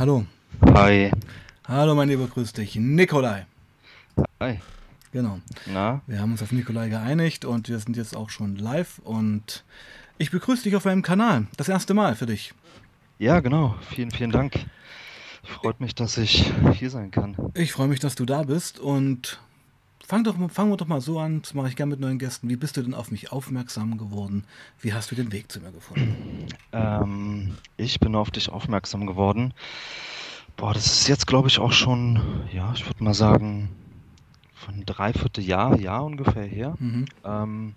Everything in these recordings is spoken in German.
Hallo. Hi. Hallo, mein Lieber, grüß dich. Nikolai. Hi. Genau. Na? Wir haben uns auf Nikolai geeinigt und wir sind jetzt auch schon live und ich begrüße dich auf meinem Kanal. Das erste Mal für dich. Ja, genau. Vielen, vielen Dank. Freut mich, dass ich hier sein kann. Ich freue mich, dass du da bist und fang doch, fangen wir doch mal so an, das mache ich gerne mit neuen Gästen. Wie bist du denn auf mich aufmerksam geworden? Wie hast du den Weg zu mir gefunden? Ähm, ich bin auf dich aufmerksam geworden. Boah, das ist jetzt, glaube ich, auch schon, ja, ich würde mal sagen, von dreiviertel Jahr, Jahr ungefähr her. Mhm. Ähm,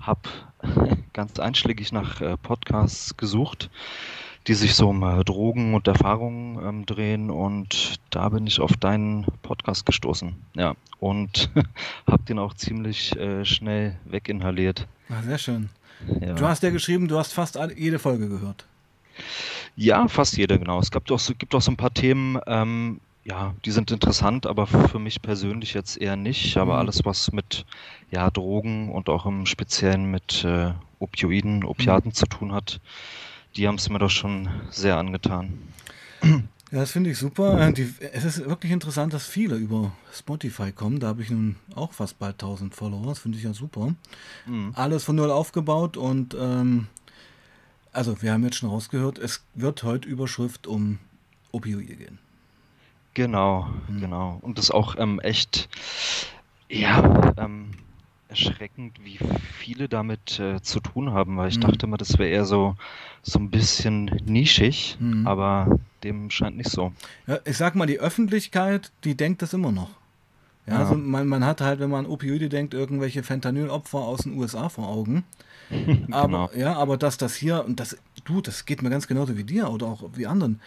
hab ganz einschlägig nach äh, Podcasts gesucht, die sich so um äh, Drogen und Erfahrungen ähm, drehen und da bin ich auf deinen Podcast gestoßen. Ja, und hab den auch ziemlich äh, schnell weginhaliert. Ah, sehr schön. Ja. Du hast ja geschrieben, du hast fast alle, jede Folge gehört. Ja, fast jeder, genau. Es gibt auch so, gibt auch so ein paar Themen, ähm, ja, die sind interessant, aber für mich persönlich jetzt eher nicht. Aber Mhm. alles, was mit ja, Drogen und auch im Speziellen mit äh, Opioiden, Opiaten zu tun hat, die haben es mir doch schon sehr angetan. Ja, das finde ich super. Äh, Die, es ist wirklich interessant, dass viele über Spotify kommen. Da habe ich nun auch fast bald 1000 Follower. Das finde ich ja super. Mhm. Alles von null aufgebaut und ähm, also wir haben jetzt schon rausgehört, es wird heute Überschrift um Opioide gehen. Genau, Mhm. genau. Und das ist auch ähm, echt, ja, ähm, erschreckend, wie viele damit äh, zu tun haben, weil ich Mhm. dachte immer, das wäre eher so, so ein bisschen nischig, Mhm. aber dem scheint nicht so. Ja, ich sag mal, die Öffentlichkeit, die denkt das immer noch. Ja, Ja. also man, man hat halt, wenn man an Opioide denkt, irgendwelche Fentanyl-Opfer aus den USA vor Augen. Aber, Genau. ja, aber dass das hier, und das, du, das geht mir ganz genauso wie dir oder auch wie anderen.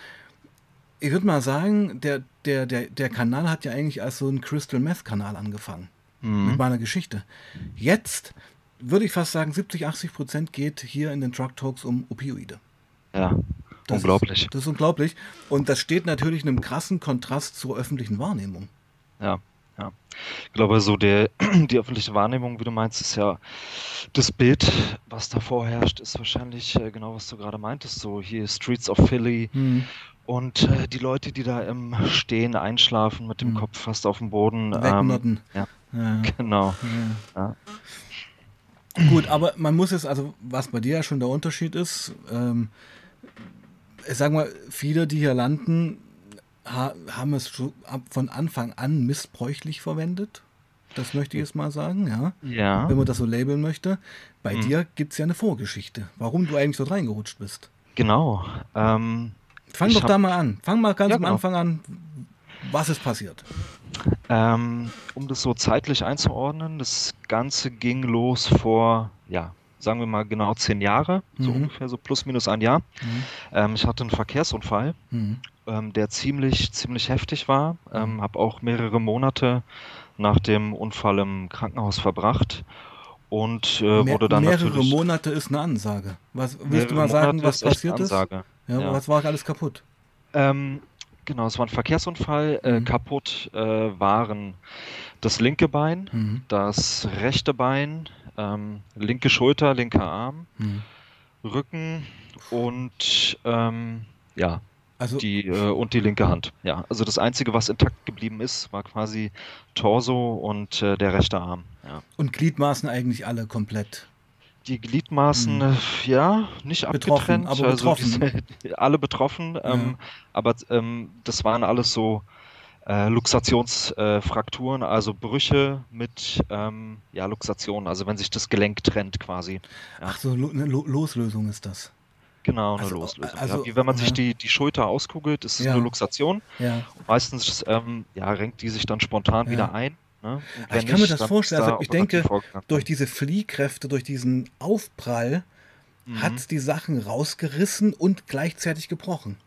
Ich würde mal sagen, der, der, der, der Kanal hat ja eigentlich als so ein Crystal Meth-Kanal angefangen. Mit Mhm. meiner Geschichte. Jetzt würde ich fast sagen, 70, 80 Prozent geht hier in den Drug Talks um Opioide. Ja, Das unglaublich. Ist, das ist unglaublich. Und das steht natürlich in einem krassen Kontrast zur öffentlichen Wahrnehmung. Ja, ja. Ich glaube, so der, die öffentliche Wahrnehmung, wie du meinst, ist ja das Bild, was da vorherrscht, ist wahrscheinlich äh, genau, was du gerade meintest. So hier Streets of Philly Hm. Und äh, die Leute, die da im Stehen einschlafen mit dem Hm. Kopf fast auf dem Boden. Ähm, Wegnotten. ja, Ja, genau. ja. Ja. Gut, aber man muss es, also was bei dir ja schon der Unterschied ist, ähm, ich sag mal, viele, die hier landen, ha haben es von Anfang an missbräuchlich verwendet. Das möchte ich jetzt mal sagen, ja. Ja. Wenn man das so labeln möchte. Bei Hm. dir gibt es ja eine Vorgeschichte, warum du eigentlich dort reingerutscht bist. Genau. Ähm, Fang Ich doch da mal an. Fang mal ganz Ja, am genau. Anfang an. Was ist passiert? Ähm, um das so zeitlich einzuordnen, das Ganze ging los vor, ja, sagen wir mal genau zehn Jahre, so Mhm. ungefähr so plus minus ein Jahr. Mhm. Ähm, ich hatte einen Verkehrsunfall, Mhm. ähm, der ziemlich, ziemlich heftig war. Ähm, habe auch mehrere Monate nach dem Unfall im Krankenhaus verbracht und äh, Mehr, wurde dann mehrere Monate ist eine Ansage. Was willst du mal sagen, Monate was passiert eine ist? Ansage. Ja, Ja. Was war alles kaputt? Ähm, genau, es war ein Verkehrsunfall. Äh, Mhm. kaputt äh, waren das linke Bein, Mhm. das rechte Bein, ähm, linke Schulter, linker Arm, Mhm. Rücken und ähm, ja, Also, die äh, und die linke Hand. Ja, also das einzige, was intakt geblieben ist, war quasi Torso und äh, der rechte Arm. Ja. und Gliedmaßen eigentlich alle komplett. Die Gliedmaßen, Mhm. äh, ja, nicht Betroffen, abgetrennt, aber also betroffen. diese, alle betroffen, ähm, aber ähm, das waren alles so äh, Luxationsfrakturen, äh, also Brüche mit ähm, ja, Luxation, also wenn sich das Gelenk trennt quasi. Ja. Ach so, eine Lo Loslösung ist das. Genau, eine Also, Loslösung. also, ja, wie wenn man sich ja. die, die Schulter auskugelt, ist es Ja. eine Luxation. Ja. Meistens ähm, ja, renkt die sich dann spontan Ja. wieder ein. Ne? Ich kann mir das vorstellen. da Also ich denke, vorgegangen. Durch diese Fliehkräfte, durch diesen Aufprall Mhm. hat die Sachen rausgerissen und gleichzeitig gebrochen.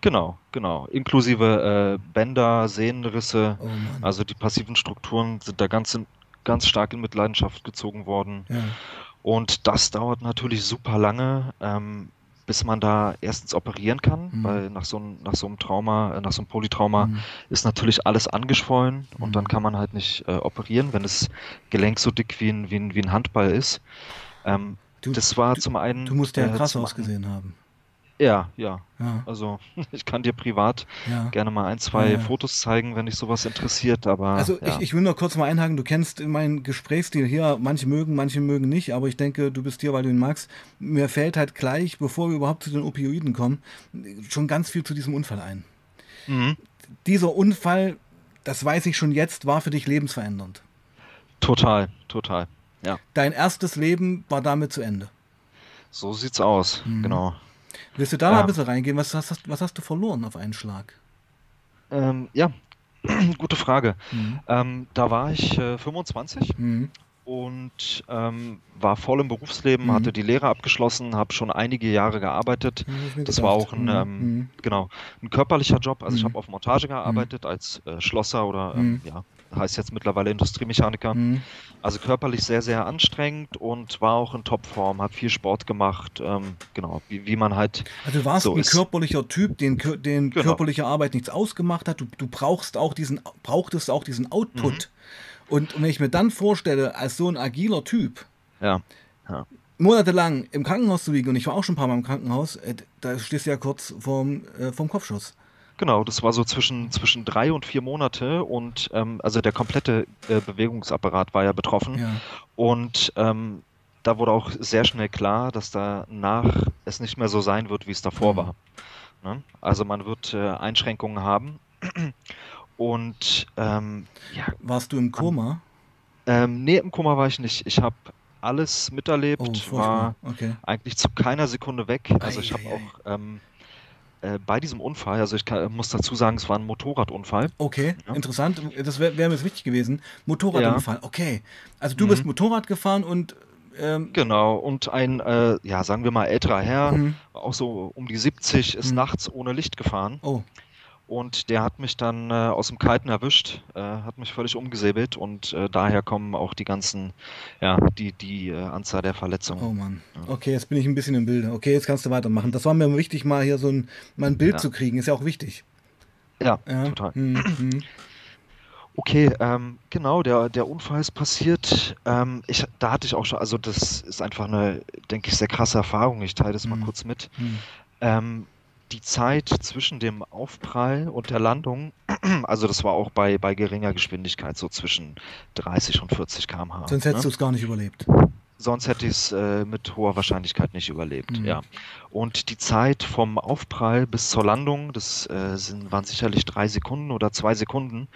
Genau, genau. Inklusive äh, Bänder, Sehnenrisse, Oh also die passiven Strukturen sind da ganz, in, ganz stark in Mitleidenschaft gezogen worden. ja. Und das dauert natürlich super lange, ähm, bis man da erstens operieren kann, Mhm. weil nach so, einem- nach so einem Trauma, äh, nach so einem Polytrauma Mhm. ist natürlich alles angeschwollen und Mhm. dann kann man halt nicht äh, operieren, wenn das Gelenk so dick wie ein, wie ein, wie ein Handball ist. Ähm, Du, das war du, zum einen. du musst ja äh, krass ausgesehen haben. Ja, ja. Ja, Also ich kann dir privat ja. gerne mal ein, zwei ja. Fotos zeigen, wenn dich sowas interessiert, aber Also ich, ich will nur kurz mal einhaken, du kennst meinen Gesprächsstil hier, manche mögen, manche mögen nicht, aber ich denke, du bist hier, weil du ihn magst. Mir fällt halt gleich, bevor wir überhaupt zu den Opioiden kommen, schon ganz viel zu diesem Unfall ein. Mhm. Dieser Unfall, das weiß ich schon jetzt, war für dich lebensverändernd. Total, total. Ja, Dein erstes Leben war damit zu Ende. so sieht's aus. Mhm. Genau. Willst du da mal ein bisschen reingehen? Was hast, was hast du verloren auf einen Schlag? Ähm, ja, gute Frage. Mhm. Ähm, da war ich äh, 25 Mhm. und ähm, war voll im Berufsleben, Mhm. hatte die Lehre abgeschlossen, habe schon einige Jahre gearbeitet. Mir Das war auch ein, Mhm. ähm, Mhm. genau, ein körperlicher Job. Also ich Mhm. habe auf Montage gearbeitet als äh, Schlosser oder ähm, ja, heißt jetzt mittlerweile Industriemechaniker. Mhm. Also körperlich sehr, sehr anstrengend und war auch in Topform, habe viel Sport gemacht. Ähm, genau, wie, wie man halt Also du warst so ein ist. körperlicher Typ, den, den Genau. körperliche Arbeit nichts ausgemacht hat. Du, du brauchst auch diesen, brauchtest auch diesen Output. Und wenn ich mir dann vorstelle, als so ein agiler Typ, Ja, ja, monatelang im Krankenhaus zu liegen, und ich war auch schon ein paar Mal im Krankenhaus, äh, da stehst du ja kurz vorm, äh, vorm Kopfschuss. Genau. Das war so zwischen, zwischen drei und vier Monate und ähm, also der komplette äh, Bewegungsapparat war ja betroffen. Ja. Und ähm, da wurde auch sehr schnell klar, dass danach es nicht mehr so sein wird, wie es davor Mhm. war. Ne? Also man wird äh, Einschränkungen haben. Und ähm, ja, Warst du im Koma? ähm, nee, im Koma war ich nicht. Ich habe alles miterlebt, Oh, war Okay. eigentlich zu keiner Sekunde weg. Also ich habe Ei, ei, ei. auch ähm, äh, bei diesem Unfall, also ich kann, muss dazu sagen, es war ein Motorradunfall. Okay, Ja. interessant. Das wäre wär mir jetzt wichtig gewesen. Motorradunfall, okay. Also du Mhm. bist Motorrad gefahren und ähm, Genau, und ein, äh, ja, sagen wir mal, älterer Herr, Mhm. auch so um die 70, ist Mhm. nachts ohne Licht gefahren. oh, Und der hat mich dann äh, aus dem Kalten erwischt, äh, hat mich völlig umgesäbelt und äh, daher kommen auch die ganzen, ja, die, die äh, Anzahl der Verletzungen. oh Mann. Okay, jetzt bin ich ein bisschen im Bilde. Okay, jetzt kannst du weitermachen. Das war mir wichtig, mal hier so ein, mal ein Bild Ja. zu kriegen. Ist ja auch wichtig. Ja, Ja. total. Hm, hm. Okay, ähm, genau, der, der Unfall ist passiert. Ähm, ich, da hatte ich auch schon, also das ist einfach eine, denke ich, sehr krasse Erfahrung. Ich teile das mal Mhm. kurz mit. Hm. Ähm, die Zeit zwischen dem Aufprall und der Landung, also das war auch bei, bei geringer Geschwindigkeit, so zwischen 30 und 40 km/h. Sonst hättest du ne? es gar nicht überlebt. Sonst hätte ich es äh, mit hoher Wahrscheinlichkeit nicht überlebt, Mhm. ja. Und die Zeit vom Aufprall bis zur Landung, das äh, sind, waren sicherlich drei Sekunden oder zwei Sekunden.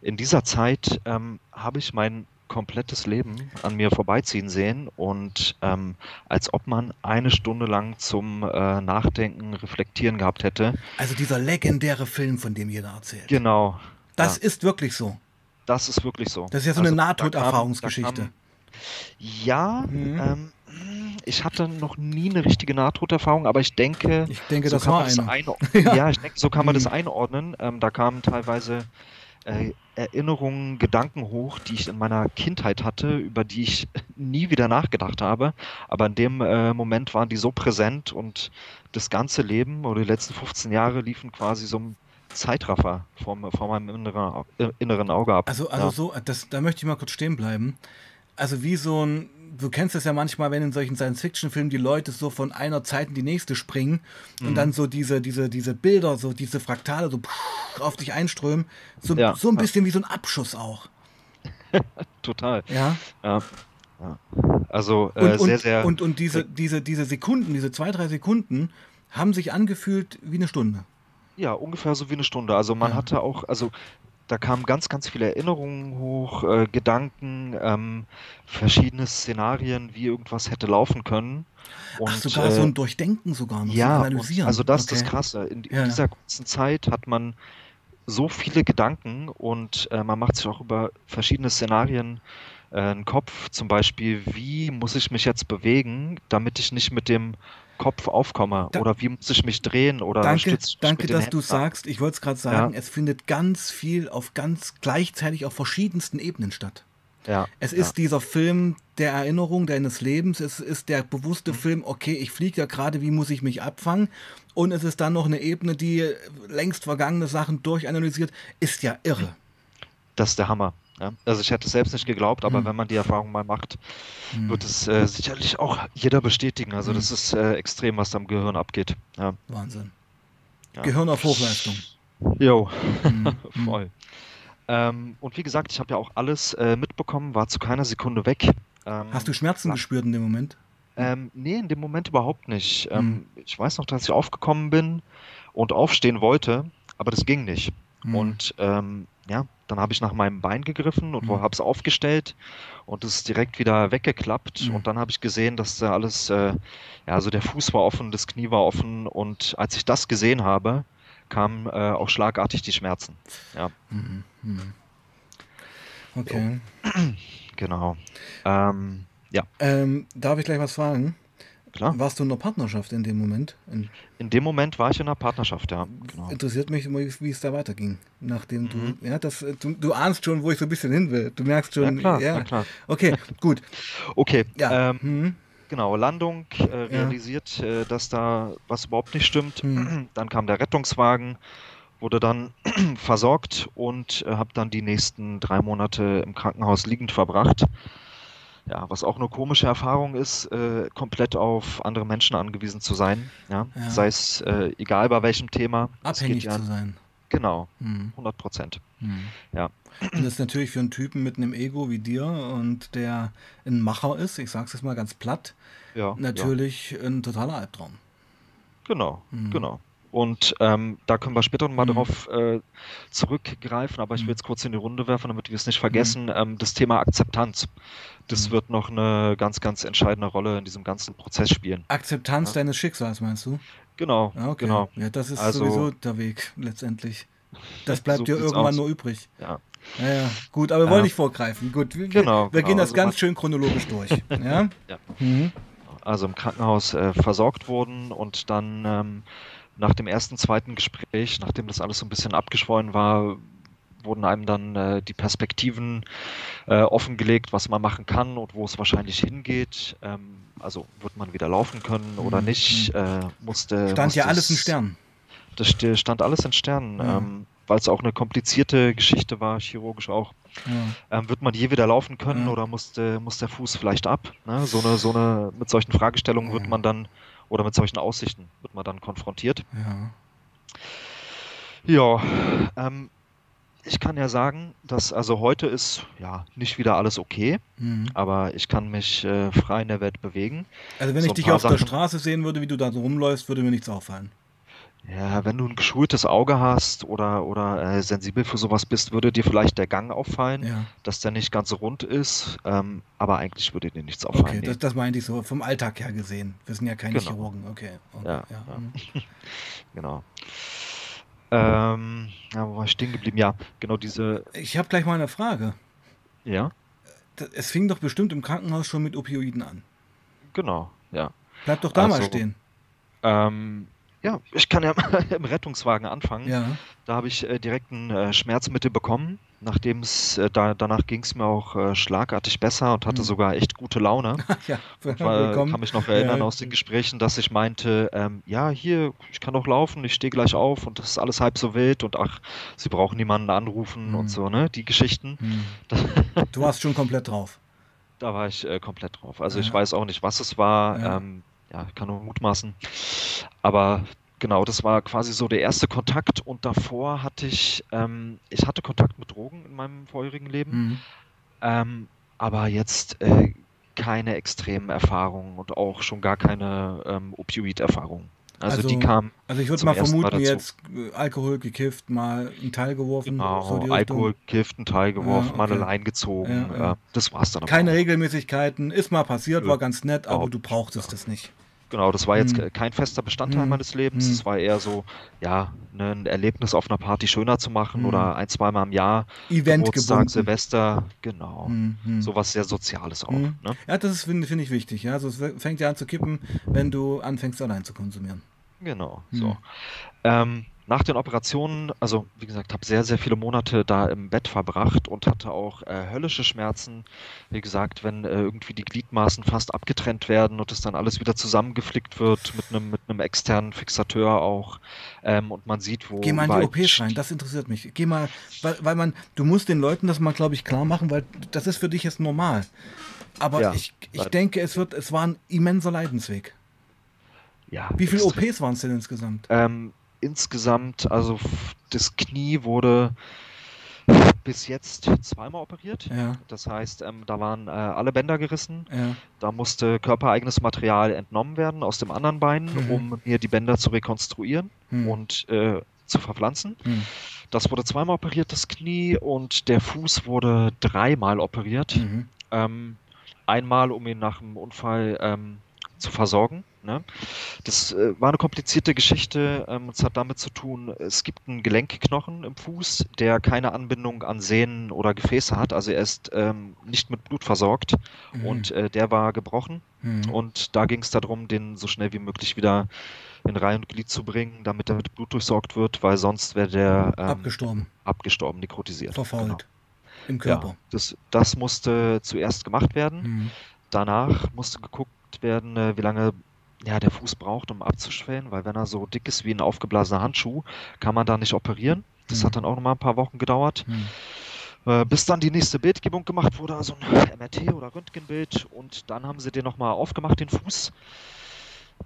In dieser Zeit ähm, habe ich mein komplettes Leben an mir vorbeiziehen sehen und ähm, als ob man eine Stunde lang zum äh, Nachdenken, Reflektieren gehabt hätte. Also dieser legendäre Film, von dem jeder erzählt. Genau, Das ja. ist wirklich so. das ist wirklich so. Das ist ja so Also, eine Nahtoderfahrungsgeschichte. Ja, Mhm. ähm, ich hatte noch nie eine richtige Nahtoderfahrung, aber ich denke, Ich denke, so das kann man das eine. einordnen. Ja. ja. ich denke, so kann man das Mhm. einordnen. Ähm, da kamen teilweise äh, Erinnerungen, Gedanken hoch, die ich in meiner Kindheit hatte, über die ich nie wieder nachgedacht habe. Aber in dem äh, Moment waren die so präsent und das ganze Leben oder die letzten 15 Jahre liefen quasi so im Zeitraffer vor, vor meinem inneren, äh, inneren Auge ab. Also, also ja. so, das, da möchte ich mal kurz stehen bleiben. Also wie so ein, du kennst das ja manchmal, wenn in solchen Science-Fiction-Filmen die Leute so von einer Zeit in die nächste springen und Mhm. dann so diese, diese, diese Bilder, so diese Fraktale so auf dich einströmen. So, Ja, so ein bisschen wie so ein Abschuss auch. Total. Ja. Ja. Also Und, äh, und, sehr, sehr. und, und diese, diese, diese Sekunden, diese zwei, drei Sekunden, haben sich angefühlt wie eine Stunde. Ja, ungefähr so wie eine Stunde. Also man Ja. hatte auch, also da kamen ganz, ganz viele Erinnerungen hoch, äh, Gedanken, ähm, verschiedene Szenarien, wie irgendwas hätte laufen können. Und, Ach, sogar äh, so ein Durchdenken sogar noch, ja, analysieren. also das ist das Okay. Krasse. In, in Ja. dieser kurzen Zeit hat man so viele Gedanken und äh, man macht sich auch über verschiedene Szenarien äh, einen Kopf. Zum Beispiel, wie muss ich mich jetzt bewegen, damit ich nicht mit dem Kopf aufkomme? Da- oder wie muss ich mich drehen? Oder Danke, danke dass du Händen ab? sagst. Ich wollte es gerade sagen, es findet ganz viel auf ganz gleichzeitig auf verschiedensten Ebenen statt. Ja, Es ja. ist dieser Film der Erinnerung deines Lebens. Es ist der bewusste Mhm. Film, okay, ich fliege ja gerade, wie muss ich mich abfangen? Und es ist dann noch eine Ebene, die längst vergangene Sachen durchanalysiert. Ist ja irre. Das ist der Hammer. Ja? Also ich hätte es selbst nicht geglaubt, aber Mhm. wenn man die Erfahrung mal macht, Mhm. wird es äh, sicherlich auch jeder bestätigen. Also Mhm. das ist äh, extrem, was da im Gehirn abgeht. Ja. Wahnsinn. Ja. Gehirn auf Hochleistung. Jo. Mhm. voll. Ähm, und wie gesagt, ich habe ja auch alles äh, mitbekommen, war zu keiner Sekunde weg. Ähm, Hast du Schmerzen ja. gespürt in dem Moment? Ähm, nee, in dem Moment überhaupt nicht. Mhm. Ähm, ich weiß noch, dass ich aufgekommen bin und aufstehen wollte, aber das ging nicht. Mhm. Und ähm, ja, dann habe ich nach meinem Bein gegriffen und Mhm. habe es aufgestellt und es ist direkt wieder weggeklappt. Mhm. Und dann habe ich gesehen, dass da alles, äh, ja, also der Fuß war offen, das Knie war offen. Und als ich das gesehen habe, kamen äh, auch schlagartig die Schmerzen. Ja, Mhm. Mhm. Okay. genau. Ähm, ja, Ähm, darf ich gleich was fragen? Klar. Warst du in einer Partnerschaft in dem Moment? In, In dem Moment war ich in einer Partnerschaft, ja. Genau. interessiert mich, immer, wie es da weiterging. Nachdem Mhm. du, ja, das, du, du ahnst schon, wo ich so ein bisschen hin will. Du merkst Ja, schon, klar, ja. klar. Okay, gut. Okay, Ja. ähm, Mhm. Genau, Landung äh, realisiert, äh, dass da was überhaupt nicht stimmt. Hm. Dann kam der Rettungswagen, wurde dann versorgt und äh, habe dann die nächsten drei Monate im Krankenhaus liegend verbracht. Ja, was auch eine komische Erfahrung ist, äh, komplett auf andere Menschen angewiesen zu sein. Ja, Ja. sei es äh, egal bei welchem Thema. Abhängig ja, zu sein. Genau, Mhm. 100 Prozent. Mhm. Ja. Und das ist natürlich für einen Typen mit einem Ego wie dir und der ein Macher ist, ich sag's jetzt mal ganz platt, Ja, ja. natürlich ein totaler Albtraum. Genau, Mhm. genau. Und ähm, da können wir später nochmal Mhm. darauf äh, zurückgreifen, aber ich Mhm. will jetzt kurz in die Runde werfen, damit wir es nicht vergessen. Ähm, das Thema Akzeptanz. Das Mhm. wird noch eine ganz, ganz entscheidende Rolle in diesem ganzen Prozess spielen. Akzeptanz Ja. deines Schicksals, meinst du? Genau, Ja, okay. genau. Ja, das ist Also- sowieso der Weg letztendlich. Das bleibt So dir irgendwann aus. nur übrig. Ja, Ja, ja. Gut, aber wir wollen Ja. nicht vorgreifen. Gut, wir, Genau, wir genau. gehen das Also ganz schön chronologisch durch. Ja? Ja. Mhm. also im Krankenhaus äh, versorgt wurden und dann ähm, nach dem ersten, zweiten Gespräch, nachdem das alles so ein bisschen abgeschwollen war, wurden einem dann äh, die Perspektiven äh, offengelegt, was man machen kann und wo es wahrscheinlich hingeht. Ähm, also wird man wieder laufen können oder Mhm, nicht? Äh, musste, Stand ja alles in Sternen. Das stand alles in Sternen, Ja. ähm, weil es auch eine komplizierte Geschichte war, chirurgisch auch. Ja. Ähm, wird man je wieder laufen können Ja. oder muss, der- muss der Fuß vielleicht ab? Ne? So eine, so eine, mit solchen Fragestellungen wird man dann, oder mit solchen Aussichten wird man dann konfrontiert. Ja. Ja, ähm, ich kann ja sagen, dass also heute ist ja nicht wieder alles okay, Mhm. aber ich kann mich äh, frei in der Welt bewegen. Also wenn So ich dich auf der Sachen- Straße sehen würde, wie du da so rumläufst, würde mir nichts auffallen. Ja, wenn du ein geschultes Auge hast oder, oder äh, sensibel für sowas bist, würde dir vielleicht der Gang auffallen, Ja. dass der nicht ganz rund ist, ähm, aber eigentlich würde dir nichts auffallen. Okay, nee. das, das meinte ich so vom Alltag her gesehen. Wir sind ja keine Genau. Chirurgen. Okay. okay Ja, ja. ja. Mhm. Genau. Ähm, ja, wo war ich stehen geblieben? Ja, genau diese, Ich habe gleich mal eine Frage. ja, Es fing doch bestimmt im Krankenhaus schon mit Opioiden an. genau, ja. Bleib doch da mal Also, stehen. Ähm, ja, ich kann ja im Rettungswagen anfangen. Ja. Da habe ich äh, direkt ein äh, Schmerzmittel bekommen. Nachdem es, äh, da, danach ging es mir auch äh, schlagartig besser und hatte Hm. sogar echt gute Laune. ja, war, willkommen. kann mich noch erinnern Ja. aus den Gesprächen, dass ich meinte, ähm, ja, hier, ich kann doch laufen, ich stehe gleich auf und das ist alles halb so wild und ach, Sie brauchen niemanden anrufen Hm. und so, ne? Die Geschichten. Hm. Du warst schon komplett drauf. Da war ich äh, komplett drauf. Also ich Ja. weiß auch nicht, was es war. Ja. Ähm, ja, ich kann nur mutmaßen. Aber genau, das war quasi so der erste Kontakt. Und davor hatte ich, ähm, ich hatte Kontakt mit Drogen in meinem vorherigen Leben. Mhm. Ähm, aber jetzt äh, keine extremen Erfahrungen und auch schon gar keine ähm, Opioid-Erfahrungen. Also, Also, die kam Also ich würde mal Mal vermuten, jetzt äh, Alkohol gekifft, mal einen Teil geworfen, genau, so. Alkohol, Gift, einen Teil geworfen, Ja, mal eine okay. Leine gezogen. Ja, ja. Äh, das war's dann Keine auch. Regelmäßigkeiten, ist mal passiert, Nö, war ganz nett, aber überhaupt du brauchtest es nicht. Genau, das war jetzt Hm. ke- kein fester Bestandteil Hm. meines Lebens. Hm. Es war eher so, ja, ne, ein Erlebnis auf einer Party schöner zu machen Hm. oder ein, zweimal im Jahr. Event Geburtstag, gebunden. Silvester, genau. Hm, hm. Sowas sehr Soziales auch. Hm. Ne? Ja, das finde find ich wichtig. Ja? Also es fängt ja an zu kippen, wenn du anfängst allein zu konsumieren. Genau, Hm. so. Ähm, nach den Operationen, also wie gesagt, habe sehr, sehr viele Monate da im Bett verbracht und hatte auch äh, höllische Schmerzen. Wie gesagt, wenn äh, irgendwie die Gliedmaßen fast abgetrennt werden und es dann alles wieder zusammengeflickt wird mit einem mit einem externen Fixateur auch ähm, und man sieht, wo Geh mal in die OPs rein, das interessiert mich. Geh mal, weil, weil man, du musst den Leuten das mal, glaube ich, klar machen, weil das ist für dich jetzt normal. Aber Ja, ich, ich leider. denke, es wird, es war ein immenser Leidensweg. Ja, Wie viele. OPs waren es denn insgesamt? Ähm, insgesamt, also das Knie wurde bis jetzt zweimal operiert. Ja, Das heißt, ähm, da waren äh, alle Bänder gerissen. ja. Da musste körpereigenes Material entnommen werden aus dem anderen Bein, Mhm. um mir die Bänder zu rekonstruieren Hm. und äh, zu verpflanzen. hm. Das wurde zweimal operiert, das Knie, und der Fuß wurde dreimal operiert. Mhm. Ähm, einmal, um ihn nach dem Unfall ähm, zu versorgen. Ne? Das äh, war eine komplizierte Geschichte. Ähm, es hat damit zu tun, es gibt einen Gelenkknochen im Fuß, der keine Anbindung an Sehnen oder Gefäße hat. Also er ist ähm, nicht mit Blut versorgt Mhm. und äh, der war gebrochen. Mhm. Und da ging es darum, den so schnell wie möglich wieder in Reihe und Glied zu bringen, damit er mit Blut durchsorgt wird, weil sonst wäre der ähm, Abgestorben, abgestorben, nekrotisiert. verfault. Genau. Im Ja, Körper. das, das musste zuerst gemacht werden. Mhm. Danach musste geguckt werden, äh, wie lange ja, der Fuß braucht, um abzuschwellen, weil wenn er so dick ist wie ein aufgeblasener Handschuh, kann man da nicht operieren. Das Mhm. hat dann auch nochmal ein paar Wochen gedauert, Mhm. bis dann die nächste Bildgebung gemacht wurde, also ein MRT oder Röntgenbild und dann haben sie den nochmal aufgemacht, den Fuß.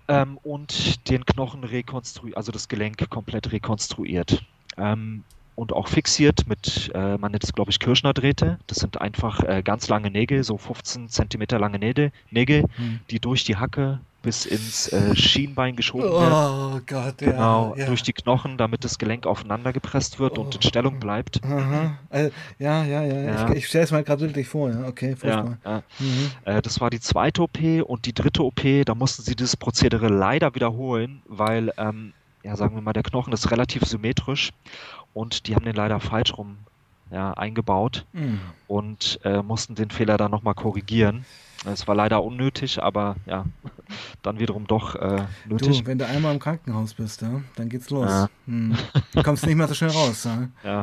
Ähm, und den Knochen rekonstruiert, also das Gelenk komplett rekonstruiert. Ähm, und auch fixiert mit, äh, man nennt es glaube ich Kirschner-Drähte. Das sind einfach äh, ganz lange Nägel, so 15 Zentimeter lange Nägel, Nägel, Mhm. die durch die Hacke bis ins äh, Schienbein geschoben werden. Oh Gott, ja. Genau, ja. durch die Knochen, damit das Gelenk aufeinander gepresst wird und in Oh. Stellung bleibt. Äh, ja, ja, ja. Ja. Ich, ich stelle es mal gerade bildlich vor. Ja. Okay, Ja, furchtbar. ja. Mhm. Äh, das war die zweite OP und die dritte OP, da mussten sie dieses Prozedere leider wiederholen, weil, ähm, ja, sagen wir mal, der Knochen ist relativ symmetrisch und die haben den leider falsch rum ja, eingebaut Mhm. und äh, mussten den Fehler dann nochmal korrigieren. Es war leider unnötig, aber ja, dann wiederum doch äh, nötig. Du, wenn du einmal im Krankenhaus bist, ja, dann geht's los. Ja. Hm. Du kommst nicht mehr so schnell raus. Ja, Ja,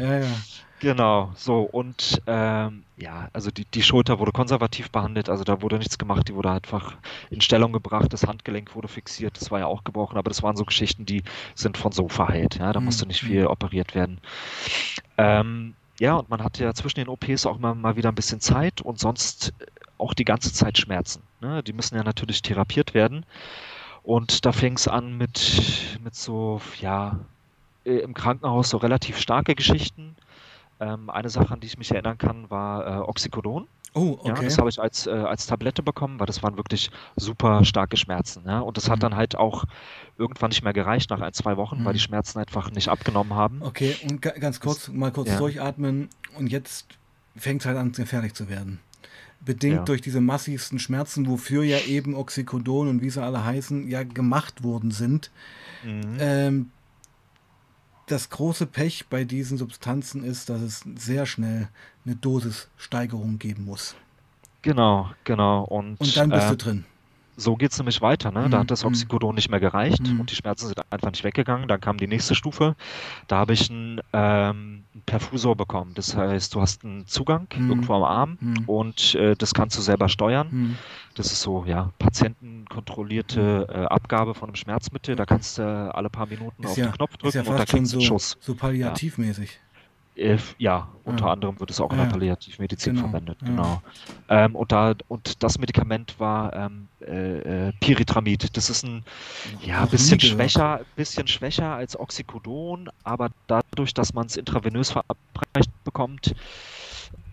ja, ja. Genau, so und ähm, ja, also die, die Schulter wurde konservativ behandelt, also da wurde nichts gemacht, die wurde einfach in Stellung gebracht, das Handgelenk wurde fixiert, das war ja auch gebrochen, aber das waren so Geschichten, die sind von so verheilt, ja, da Mhm. musste nicht viel operiert werden. Ähm, ja, und man hatte ja zwischen den OPs auch immer mal wieder ein bisschen Zeit und sonst auch die ganze Zeit Schmerzen. Ne? Die müssen ja natürlich therapiert werden. Und da fing es an mit, mit so, ja, äh, im Krankenhaus so relativ starke Geschichten. Ähm, eine Sache, an die ich mich erinnern kann, war äh, Oxycodon. Oh, Ja, okay. das habe ich als, äh, als Tablette bekommen, weil das waren wirklich super starke Schmerzen. Ja? Und das hat Mhm. dann halt auch irgendwann nicht mehr gereicht nach ein, zwei Wochen, weil Mhm. die Schmerzen einfach nicht abgenommen haben. Okay, und ga- ganz kurz, mal kurz Ja. durchatmen. Und jetzt fängt es halt an, gefährlich zu werden. Bedingt Ja. durch diese massivsten Schmerzen, wofür ja eben Oxycodon und wie sie alle heißen, ja gemacht worden sind. Mhm. Ähm, das große Pech bei diesen Substanzen ist, dass es sehr schnell eine Dosissteigerung geben muss. Genau, genau. Und, Und dann bist äh, du drin. So geht es nämlich weiter. Ne? Mhm, Da hat das mhm. Oxycodon nicht mehr gereicht Mhm. und die Schmerzen sind einfach nicht weggegangen. Dann kam die nächste Stufe. Da habe ich einen, ähm, Perfusor bekommen. Das heißt, du hast einen Zugang Mhm. irgendwo am Arm Mhm. und äh, das kannst du selber steuern. Das ist so, ja, patientenkontrollierte äh, Abgabe von einem Schmerzmittel. Da kannst du alle paar Minuten Ist auf ja, den Knopf ist drücken ja und da fast kriegst du so, einen Schuss. so palliativmäßig. Äh, ja, unter Ja. anderem wird es auch in Ja, der ja. Palliativmedizin Genau, verwendet, ja. genau. Ähm, und, da, und das Medikament war ähm, äh, äh, Pyritramid. Das ist ein ja, bisschen schwächer, bisschen schwächer als Oxycodon, aber dadurch, dass man es intravenös verabreicht bekommt,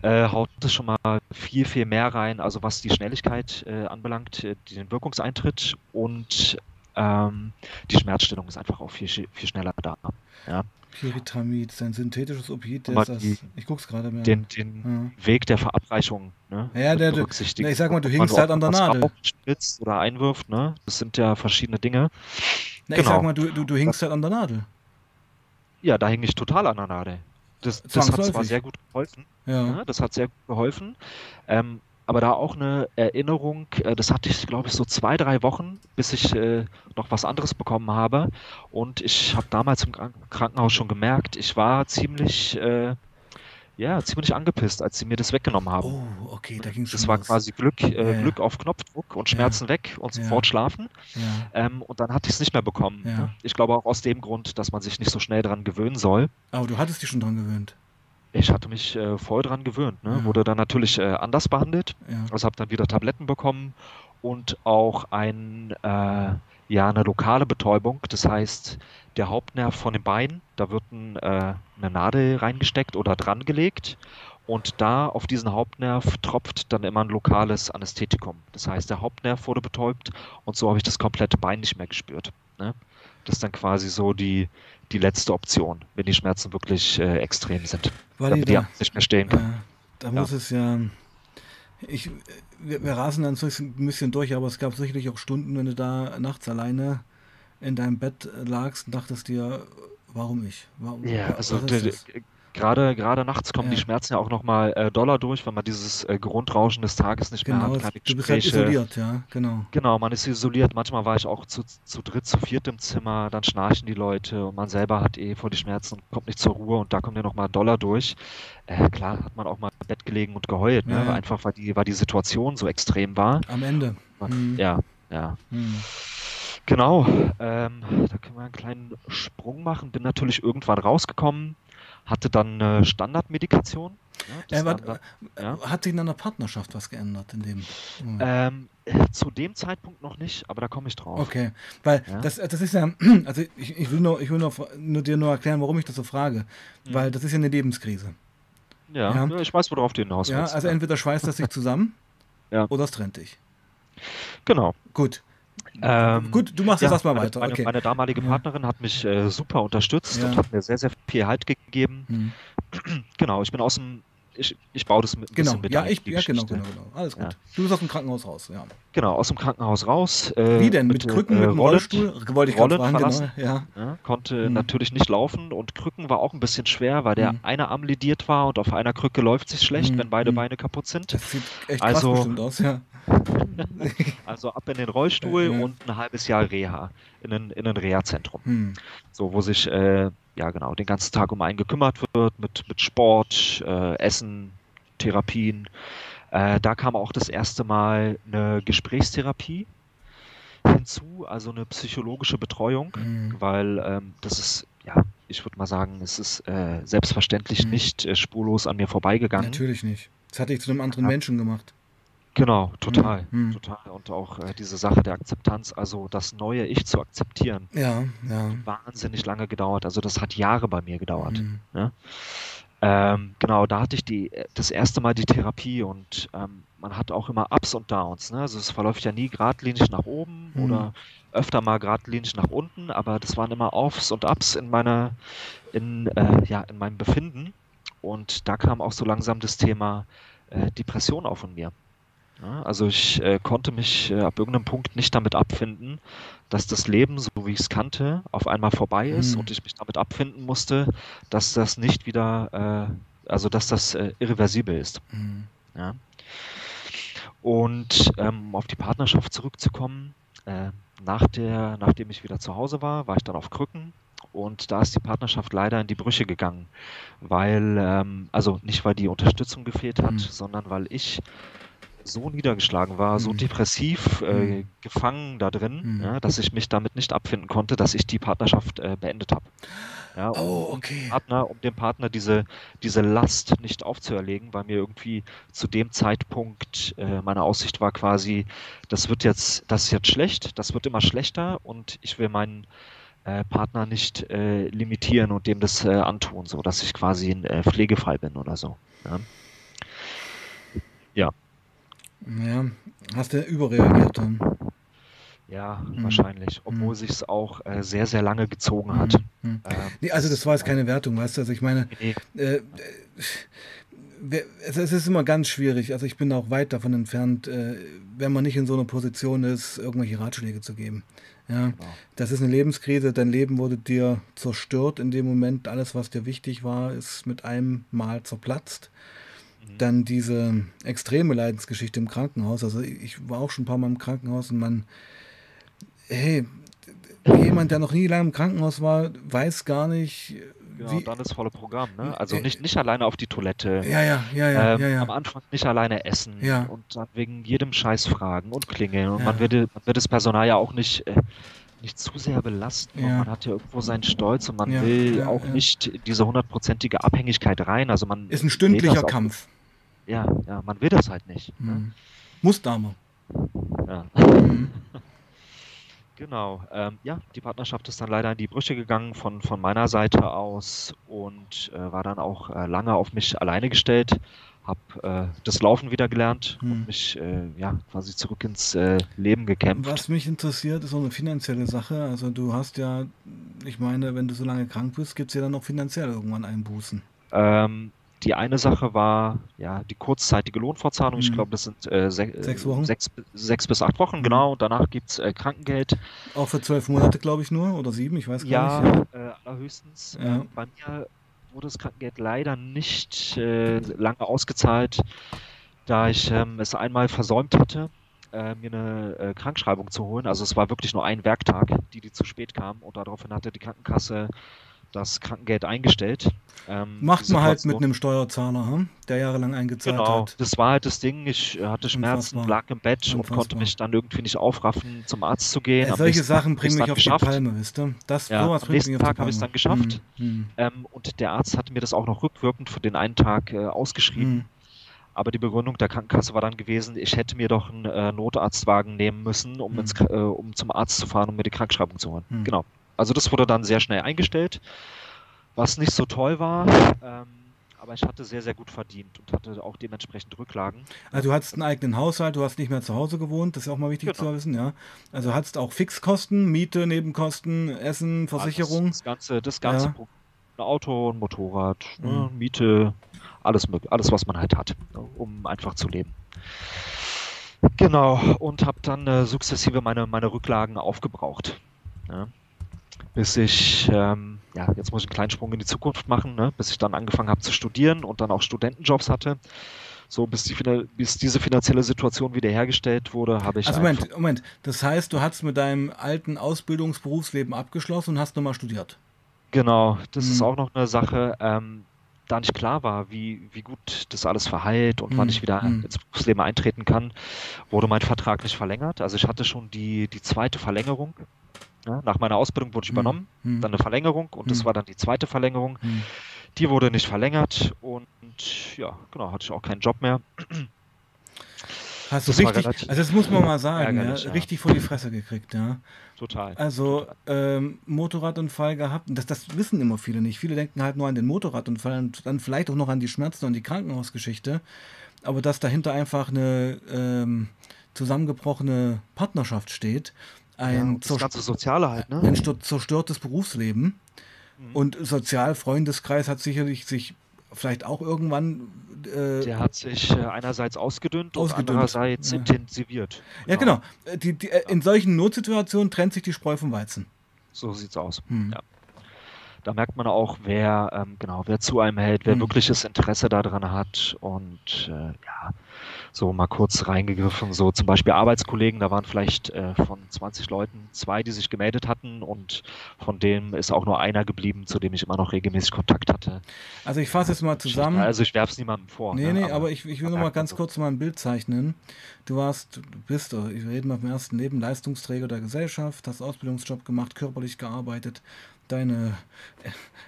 äh, haut es schon mal viel, viel mehr rein, also was die Schnelligkeit äh, anbelangt, äh, den Wirkungseintritt und ähm, die Schmerzstillung ist einfach auch viel, viel schneller da. Ja. Pyritramid, sein synthetisches Aber das, die- das, ich guck's gerade mehr. Den, den ja. Weg der Verabreichung ne, Ja, der- der- ich sag mal, du hinkst halt an der Nadel. raufspritzt oder einwirft, ne? Das sind ja verschiedene Dinge. Na, ich genau. sag mal, du, du, du hinkst halt an der Nadel. Ja, da hing ich total an der Nadel. Das, das hat zwar sehr gut geholfen. Ja. Ja, das hat sehr gut geholfen. Ähm, aber da auch eine Erinnerung, äh, das hatte ich, glaube ich, so zwei, drei Wochen, bis ich äh, noch was anderes bekommen habe. Und ich habe damals im Krankenhaus schon gemerkt, ich war ziemlich, äh, ja, ziemlich angepisst, als sie mir das weggenommen haben. Oh, okay, da ging es Das war los. quasi Glück, äh, ja, Glück auf Knopfdruck und Schmerzen ja. weg und sofort schlafen. Ähm, und dann hatte ich es nicht mehr bekommen. Ne? Ich glaube auch aus dem Grund, dass man sich nicht so schnell daran gewöhnen soll. Aber du hattest dich schon dran gewöhnt. Ich hatte mich äh, voll dran gewöhnt. Ne? Ja. Wurde dann natürlich äh, anders behandelt. Ja. Also habe dann wieder Tabletten bekommen und auch ein, äh, ja, eine lokale Betäubung. Das heißt, der Hauptnerv von den Beinen, da wird ein, äh, eine Nadel reingesteckt oder dran gelegt. Und da auf diesen Hauptnerv tropft dann immer ein lokales Anästhetikum. Das heißt, der Hauptnerv wurde betäubt und so habe ich das komplette Bein nicht mehr gespürt. Ne? Das ist dann quasi so die, die letzte Option, wenn die Schmerzen wirklich äh, extrem sind. Weil damit die da, nicht mehr stehen kann. Äh, da muss es ja. Ich, wir, wir rasen dann so ein bisschen durch, aber es gab sicherlich auch Stunden, wenn du da nachts alleine in deinem Bett lagst und dachtest dir, warum ich? Warum, ja, also Gerade, gerade nachts kommen ja. die Schmerzen ja auch nochmal äh, doller durch, wenn man dieses äh, Grundrauschen des Tages nicht genau, mehr hat. Keine du bist halt isoliert, ja, genau. Genau, man ist isoliert. Manchmal war ich auch zu, zu dritt, zu viert im Zimmer, dann schnarchen die Leute und man selber hat eh vor die Schmerzen und kommt nicht zur Ruhe und da kommt ja nochmal doller durch. Äh, klar hat man auch mal im Bett gelegen und geheult, ne? Ja. einfach weil die, weil die Situation so extrem war. Am Ende. Hm. Ja, ja. Hm. Genau, ähm, da können wir einen kleinen Sprung machen. Bin natürlich irgendwann rausgekommen hatte dann eine Standardmedikation. Ja, äh, war, ja. Hat sich in einer Partnerschaft was geändert in dem ähm, äh, zu dem Zeitpunkt noch nicht, aber da komme ich drauf. Okay, weil ja. das, das ist ja, also ich, ich will, nur, ich will nur, nur dir nur erklären, warum ich das so frage, mhm. weil das ist ja eine Lebenskrise. Ja, ja. ich weiß, worauf du hinaus willst. Ja, also entweder schweißt das sich zusammen oder es trennt dich. Genau. Gut. Ähm, Gut, du machst ja, jetzt erstmal weiter. Meine, okay. meine damalige Partnerin hat mich äh, super unterstützt ja. und hat mir sehr, sehr viel Halt gegeben. Mhm. Genau, ich bin aus dem ich, ich baue das mit genau. mit ja, ich, ja, genau, genau, genau. Alles gut. Ja. Du bist aus dem Krankenhaus raus, ja. Genau, aus dem Krankenhaus raus. Äh, Wie denn? Mit, mit Krücken, äh, mit dem Rollstuhl? Wollte ich Rollen fragen, verlassen. Genau, ja. ja. Konnte mhm. natürlich nicht laufen und Krücken war auch ein bisschen schwer, weil der mhm. eine Arm lidiert war und auf einer Krücke läuft sich schlecht, mhm. wenn beide mhm. Beine kaputt sind. Das sieht echt also, krass aus, ja. also ab in den Rollstuhl ja. und ein halbes Jahr Reha in ein, in ein Reha-Zentrum. Hm. So, wo sich äh, ja genau den ganzen Tag um einen gekümmert wird, mit, mit Sport, äh, Essen, Therapien. Äh, da kam auch das erste Mal eine Gesprächstherapie hinzu, also eine psychologische Betreuung, mhm. weil ähm, das ist, ja, ich würde mal sagen, es ist äh, selbstverständlich mhm. nicht äh, spurlos an mir vorbeigegangen. Natürlich nicht. Das hatte ich zu einem anderen ja. Menschen gemacht. Genau, total, mhm. total. Und auch äh, diese Sache der Akzeptanz, also das neue Ich zu akzeptieren, ja, ja. wahnsinnig lange gedauert. Also das hat Jahre bei mir gedauert. Mhm. Ne? Ähm, genau, da hatte ich die, das erste Mal die Therapie und ähm, man hat auch immer Ups und Downs. Ne? Also es verläuft ja nie geradlinig nach oben mhm. oder öfter mal geradlinig nach unten, aber das waren immer Aufs und Ups in meiner, in, äh, ja, in meinem Befinden. Und da kam auch so langsam das Thema äh, Depression auf in mir. Ja, also ich äh, konnte mich äh, ab irgendeinem Punkt nicht damit abfinden, dass das Leben, so wie ich es kannte, auf einmal vorbei ist mhm. und ich mich damit abfinden musste, dass das nicht wieder, äh, also dass das äh, irreversibel ist. Mhm. Ja. Und ähm, um auf die Partnerschaft zurückzukommen, äh, nach der, nachdem ich wieder zu Hause war, war ich dann auf Krücken und da ist die Partnerschaft leider in die Brüche gegangen, weil, ähm, also nicht weil die Unterstützung gefehlt hat, mhm. sondern weil ich so niedergeschlagen war, so mhm. depressiv äh, mhm. gefangen da drin, mhm. ja, dass ich mich damit nicht abfinden konnte, dass ich die Partnerschaft äh, beendet habe. Ja, um, oh, okay. Partner, um dem Partner diese, diese Last nicht aufzuerlegen, weil mir irgendwie zu dem Zeitpunkt äh, meine Aussicht war quasi, das wird jetzt, das ist jetzt schlecht, das wird immer schlechter und ich will meinen äh, Partner nicht äh, limitieren und dem das äh, antun, so dass ich quasi ein äh, Pflegefall bin oder so. Ja. ja. Ja, hast du überreagiert dann? Ja, mhm. wahrscheinlich, obwohl mhm. sich es auch äh, sehr, sehr lange gezogen hat. Mhm. Ähm, nee, also das war jetzt keine Wertung, weißt du? Also ich meine, nee. äh, es ist immer ganz schwierig. Also ich bin auch weit davon entfernt, äh, wenn man nicht in so einer Position ist, irgendwelche Ratschläge zu geben. Ja, genau. das ist eine Lebenskrise. Dein Leben wurde dir zerstört in dem Moment. Alles, was dir wichtig war, ist mit einem Mal zerplatzt. Dann diese extreme Leidensgeschichte im Krankenhaus. Also ich war auch schon ein paar Mal im Krankenhaus und man, hey, jemand, der noch nie lange im Krankenhaus war, weiß gar nicht, Genau, wie, dann das volle Programm, ne? Also äh, nicht, nicht alleine auf die Toilette. Ja, ja, ja, ja, ähm, ja, ja, Am Anfang nicht alleine essen ja. und dann wegen jedem Scheiß fragen und klingeln. Und ja. man, wird, man wird das Personal ja auch nicht, äh, nicht zu sehr belasten. Ja. man hat ja irgendwo seinen Stolz und man will auch nicht diese hundertprozentige Abhängigkeit rein. Also man ist ein stündlicher Kampf. Ja, ja, man will das halt nicht. Mhm. Ne? Muss da mal. Ja. Mhm. Genau. Ähm, ja, die Partnerschaft ist dann leider in die Brüche gegangen von, von meiner Seite aus und äh, war dann auch äh, lange auf mich alleine gestellt. Hab äh, das Laufen wieder gelernt hm. und mich äh, ja quasi zurück ins äh, Leben gekämpft. Was mich interessiert, ist auch eine finanzielle Sache. Also du hast ja, ich meine, wenn du so lange krank bist, gibt es ja dann auch finanziell irgendwann Einbußen. Ähm, die eine Sache war ja die kurzzeitige Lohnfortzahlung. Mhm. Ich glaube, das sind äh, se äh, sechs, Wochen? Sechs, sechs, bis acht Wochen, mhm. genau. Und danach gibt es äh, Krankengeld. Auch für zwölf Monate, glaube ich, nur oder sieben, ich weiß gar ja, nicht. Ja, äh, allerhöchstens. Ja. Ähm, bei mir wurde das Krankengeld leider nicht äh, lange ausgezahlt, da ich ähm, es einmal versäumt hatte, äh, mir eine Krankschreibung zu holen. Also es war wirklich nur ein Werktag, die, die zu spät kam. Und daraufhin hatte die Krankenkasse das Krankengeld eingestellt. Ähm, Macht man halt mit einem Steuerzahler, hm? der jahrelang eingezahlt genau, hat. Das war halt das Ding. Ich äh, hatte Schmerzen, Unfassbar. lag im Bett Unfassbar. und konnte mich dann irgendwie nicht aufraffen, zum Arzt zu gehen. Ja, solche Sachen bringen mich auf geschafft. die Palme, wisst ihr? Das, ja, sowas am nächsten Tag habe ich es dann geschafft. Hm, hm. Ähm, und der Arzt hatte mir das auch noch rückwirkend für den einen Tag äh, ausgeschrieben. Hm. Aber die Begründung der Krankenkasse war dann gewesen, ich hätte mir doch einen äh, Notarztwagen nehmen müssen, um, hm. ins, äh, um zum Arzt zu fahren, um mir die Krankschreibung zu holen. Hm. Genau. Also das wurde dann sehr schnell eingestellt was nicht so toll war. Ähm, aber ich hatte sehr, sehr gut verdient und hatte auch dementsprechend Rücklagen. Also du hattest einen eigenen Haushalt, du hast nicht mehr zu Hause gewohnt, das ist auch mal wichtig genau. zu wissen, ja. Also hattest auch Fixkosten, Miete, Nebenkosten, Essen, Versicherung. Alles, das ganze, das ganze ja. ein Auto, ein Motorrad, ne, mhm. Miete, alles alles, was man halt hat, um einfach zu leben. Genau, und habe dann äh, sukzessive meine, meine Rücklagen aufgebraucht. Ja bis ich, ähm, ja, jetzt muss ich einen kleinen Sprung in die Zukunft machen, ne? bis ich dann angefangen habe zu studieren und dann auch Studentenjobs hatte. So, bis, die, bis diese finanzielle Situation wiederhergestellt wurde, habe ich. Also, Moment, Moment. Das heißt, du hast mit deinem alten Ausbildungsberufsleben abgeschlossen und hast nochmal studiert. Genau, das hm. ist auch noch eine Sache. Ähm, da nicht klar war, wie, wie gut das alles verheilt und hm. wann ich wieder hm. ins Berufsleben eintreten kann, wurde mein Vertrag nicht verlängert. Also ich hatte schon die, die zweite Verlängerung ja, nach meiner Ausbildung wurde ich hm, übernommen, hm. dann eine Verlängerung und hm. das war dann die zweite Verlängerung. Hm. Die wurde nicht verlängert und ja, genau, hatte ich auch keinen Job mehr. Hast du richtig, also das muss man mal sagen, ja, ja. richtig vor die Fresse gekriegt, ja. Total. Also ähm, Motorradunfall gehabt, das, das wissen immer viele nicht. Viele denken halt nur an den Motorradunfall und dann vielleicht auch noch an die Schmerzen und die Krankenhausgeschichte. Aber dass dahinter einfach eine ähm, zusammengebrochene Partnerschaft steht, ein, ja, das ganze Soziale halt, ne? ein zerstörtes Berufsleben. Mhm. Und Sozialfreundeskreis hat sicherlich sich vielleicht auch irgendwann. Äh, der hat sich äh, einerseits ausgedünnt, ausgedünnt und andererseits ja. intensiviert. Genau. Ja, genau. genau. Die, die, äh, in solchen Notsituationen trennt sich die Spreu vom Weizen. So sieht's aus. Hm. Ja. Da merkt man auch, wer ähm, genau, wer zu einem hält, wer hm. wirkliches Interesse daran hat und äh, ja, so mal kurz reingegriffen. So zum Beispiel Arbeitskollegen, da waren vielleicht äh, von 20 Leuten zwei, die sich gemeldet hatten und von denen ist auch nur einer geblieben, zu dem ich immer noch regelmäßig Kontakt hatte. Also ich fasse jetzt mal zusammen. Also ich werfe es niemandem vor. Nee, ne, nee, aber, aber ich, ich will noch mal ganz kurz mal ein Bild zeichnen. Du warst, du bist, ich rede mal vom ersten Leben, Leistungsträger der Gesellschaft, hast Ausbildungsjob gemacht, körperlich gearbeitet, deine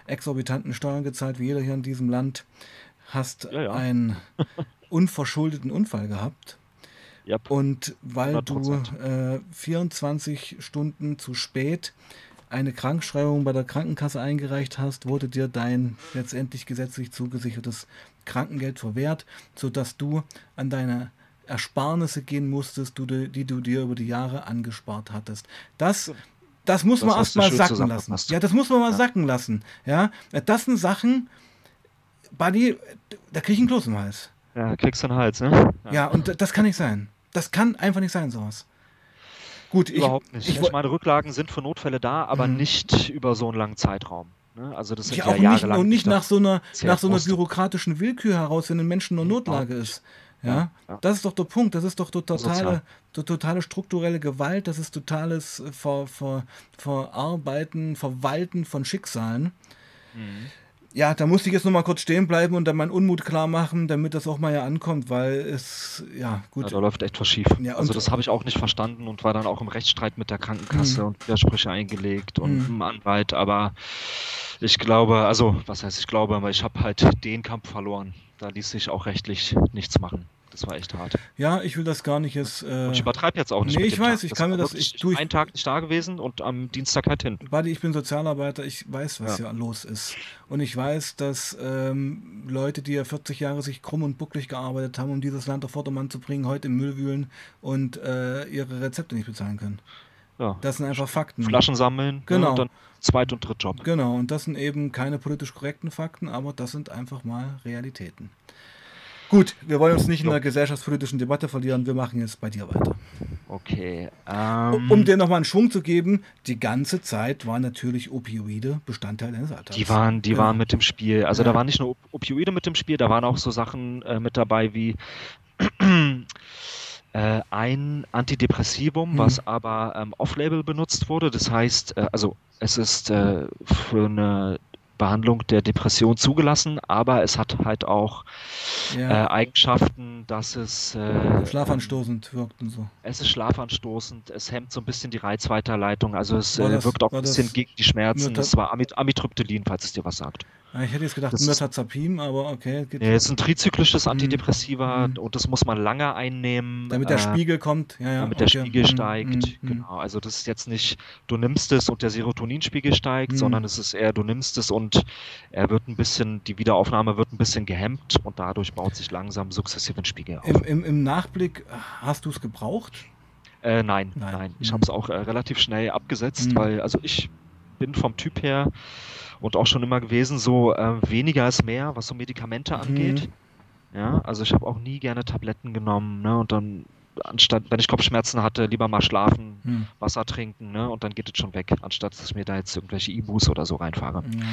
exorbitanten Steuern gezahlt, wie jeder hier in diesem Land, hast ja, ja. ein unverschuldeten Unfall gehabt. Yep. Und weil 100%. du äh, 24 Stunden zu spät eine Krankschreibung bei der Krankenkasse eingereicht hast, wurde dir dein letztendlich gesetzlich zugesichertes Krankengeld verwehrt, sodass du an deine Ersparnisse gehen musstest, die, die du dir über die Jahre angespart hattest. Das, das muss das man erst mal sacken lassen. Ja, das muss man mal ja. sacken lassen. Ja, das sind Sachen, Buddy, da krieg ich einen Kloß im Hals. Ja, kriegst du einen Hals, ne? Ja. ja, und das kann nicht sein. Das kann einfach nicht sein, sowas. Gut, ich, Überhaupt nicht. Ich, ich meine, Rücklagen sind für Notfälle da, aber mhm. nicht über so einen langen Zeitraum. Ne? Also das sind Ja, ja, auch nicht, und nicht nach- so einer, nach so einer bürokratischen Willkür heraus, wenn ein Menschen in Notlage Überhaupt ist. Ja, Ja, das ist doch der Punkt. Das ist doch totale, to- totale strukturelle Gewalt. Das ist totales äh, Ver, Ver, Verarbeiten, Verwalten von Schicksalen. Mhm. Ja, da musste ich jetzt nochmal kurz stehen bleiben und dann meinen Unmut klar machen, damit das auch mal ja ankommt, weil es, ja, gut. Ja, da läuft echt was schief. Ja, also das habe ich auch nicht verstanden und war dann auch im Rechtsstreit mit der Krankenkasse Mhm. und Widersprüche eingelegt und Mhm. einem Anwalt. Aber ich glaube, also was heißt ich glaube, aber ich habe halt den Kampf verloren. Da ließ sich auch rechtlich nichts machen. Das war echt hart. Ja, ich will das gar nicht jetzt. Äh, Und ich übertreibe jetzt auch nicht. nee, ich weiß, Tag. ich kann mir das- ich- du, ich- einen Tag nicht da gewesen und am Dienstag halt hin. Buddy, ich bin Sozialarbeiter, ich weiß, was Ja. hier los ist. Und ich weiß, dass ähm, Leute, die ja 40 Jahre sich krumm und bucklig gearbeitet haben, um dieses Land auf Vordermann zu bringen, heute im Müll wühlen und äh, ihre Rezepte nicht bezahlen können. Ja. Das sind einfach Fakten. Flaschen sammeln ne, Genau. und dann Zweit- und Drittjob. Genau, und das sind eben keine politisch korrekten Fakten, aber das sind einfach mal Realitäten. Gut, wir wollen uns nicht in einer gesellschaftspolitischen Debatte verlieren, wir machen jetzt bei dir weiter. Okay. Um, Ähm, um dir nochmal einen Schwung zu geben, die ganze Zeit waren natürlich Opioide Bestandteil deines Alltags. Die waren, die Genau. waren mit dem Spiel. Also Ja. da waren nicht nur Op- Opioide mit dem Spiel, da waren auch so Sachen äh, mit dabei wie äh, ein Antidepressivum, Mhm. was aber ähm, off-label benutzt wurde. Das heißt, äh, also es ist äh, für eine Behandlung der Depression zugelassen, aber es hat halt auch ja, äh, Eigenschaften, dass es äh, schlafanstoßend wirkt und so. es ist schlafanstoßend, es hemmt so ein bisschen die Reizweiterleitung, also es äh, das- wirkt auch ein bisschen gegen die Schmerzen. Myrta- Es war Amit Amitriptylin, falls es dir was sagt. Ja, ich hätte jetzt gedacht, Das Mirtazapin, aber okay. Geht, Nee, es ist ein trizyklisches Antidepressiva Mhm. und das muss man lange einnehmen. damit der äh, Spiegel kommt. Ja, ja, damit der okay. Spiegel Mhm, steigt. mhm, mhm. Genau, also das ist jetzt nicht, du nimmst es und der Serotoninspiegel steigt, Mhm. sondern es ist eher, du nimmst es und er wird ein bisschen, die Wiederaufnahme wird ein bisschen gehemmt und dadurch baut sich langsam sukzessive ein Spiegel auf. Im, im, Im Nachblick, hast du es gebraucht? Äh, nein, Nein. nein, Ich Mhm. habe es auch äh, relativ schnell abgesetzt, Mhm. weil also ich bin vom Typ her und auch schon immer gewesen so äh, weniger ist mehr, was so Medikamente Mhm. angeht. Ja, also ich habe auch nie gerne Tabletten genommen, ne? Und dann anstatt, wenn ich Kopfschmerzen hatte, lieber mal schlafen, Hm. Wasser trinken, ne? Und dann geht es schon weg, anstatt dass ich mir da jetzt irgendwelche Ibus oder so reinfahre. Ja,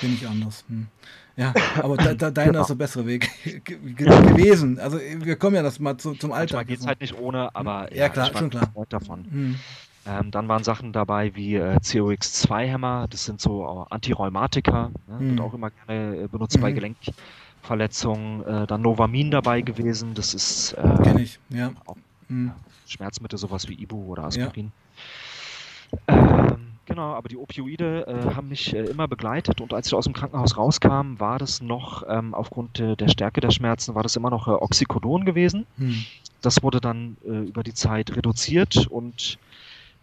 bin ich anders. Hm. Ja, aber da, da, deiner Genau. ist der bessere Weg ge ge gewesen. Also wir kommen ja das mal zu, zum Manchmal Alltag. geht es halt nicht ohne, aber Ja, klar, ich war schon klar. davon. Hm. Ähm, dann waren Sachen dabei wie äh, COX-2-Hämmer, das sind so äh, Antirheumatika, ne? Wird auch immer gerne äh, benutzt bei Mhm. Gelenkverletzungen. Äh, dann Novamin dabei gewesen, das ist äh, Kenn ich, ja. auch Hm. Schmerzmittel, sowas wie Ibu oder Aspirin. Ähm, genau, aber die Opioide äh, haben mich äh, immer begleitet und als ich aus dem Krankenhaus rauskam, war das noch, ähm, aufgrund äh, der Stärke der Schmerzen, war das immer noch äh, Oxycodon gewesen. Hm. Das wurde dann äh, über die Zeit reduziert und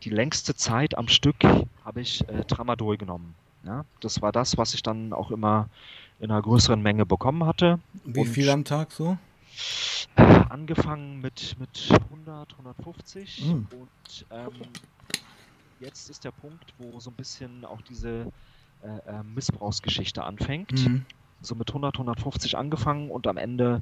die längste Zeit am Stück habe ich äh, Tramadol genommen. Ja, das war das, was ich dann auch immer in einer größeren Menge bekommen hatte. Wie viel am Tag so? Angefangen mit, mit 100, 150 Mhm. und ähm, jetzt ist der Punkt, wo so ein bisschen auch diese äh, äh, Missbrauchsgeschichte anfängt. Hm. So mit 100, 150 angefangen und am Ende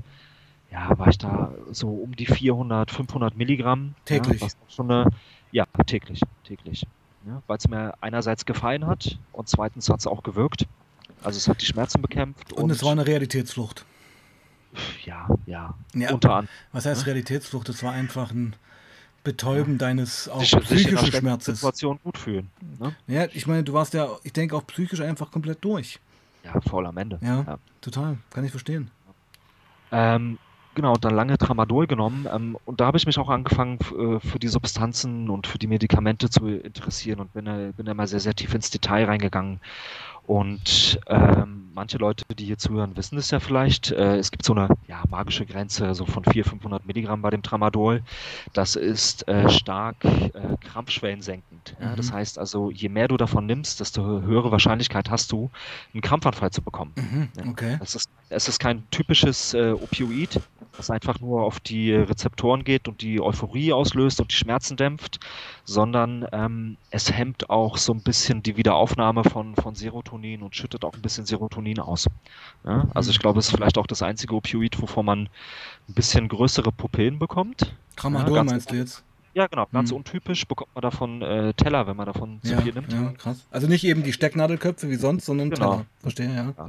ja, war ich da so um die 400, 500 Milligramm. Täglich? Ja, schon eine, ja täglich, täglich. Ja, Weil es mir einerseits gefallen hat und zweitens hat es auch gewirkt. Also es hat die Schmerzen bekämpft Und es war eine Realitätsflucht. ja, ja, Ja, unter anderem. was heißt Realitätsflucht? Es war einfach ein Betäuben deines auch sich, sich psychischen schlechten Schmerzes. Situation gut fühlen. Ne? Ja, ich meine, du warst ja, ich denke auch psychisch einfach komplett durch. Ja, faul am Ende. Ja, total. Kann ich verstehen. Ähm, genau, dann lange Tramadol genommen ähm, und da habe ich mich auch angefangen äh, für die Substanzen und für die Medikamente zu interessieren und bin, bin da mal sehr, sehr tief ins Detail reingegangen. Und ähm, manche Leute, die hier zuhören, wissen es ja vielleicht. Äh, es gibt so eine ja, magische Grenze so von 400, 500 Milligramm bei dem Tramadol. Das ist äh, stark äh, krampfschwellensenkend. Ja? Das Mhm. heißt also, je mehr du davon nimmst, desto höhere Wahrscheinlichkeit hast du, einen Krampfanfall zu bekommen. Mhm, Ja. okay. Es ist, es ist kein typisches äh, Opioid, das einfach nur auf die Rezeptoren geht und die Euphorie auslöst und die Schmerzen dämpft, sondern ähm, es hemmt auch so ein bisschen die Wiederaufnahme von, von Serotonin und schüttet auch ein bisschen Serotonin aus. Ja? Also ich glaube, es ist vielleicht auch das einzige Opioid, wovon man ein bisschen größere Pupillen bekommt. Tramadol Ja, meinst du genau. jetzt? Ja, genau, ganz hm. untypisch bekommt man davon äh, Teller, wenn man davon zu viel nimmt. Ja, krass. Also nicht eben die Stecknadelköpfe wie sonst, sondern genau. Teller. Verstehe, ja. ja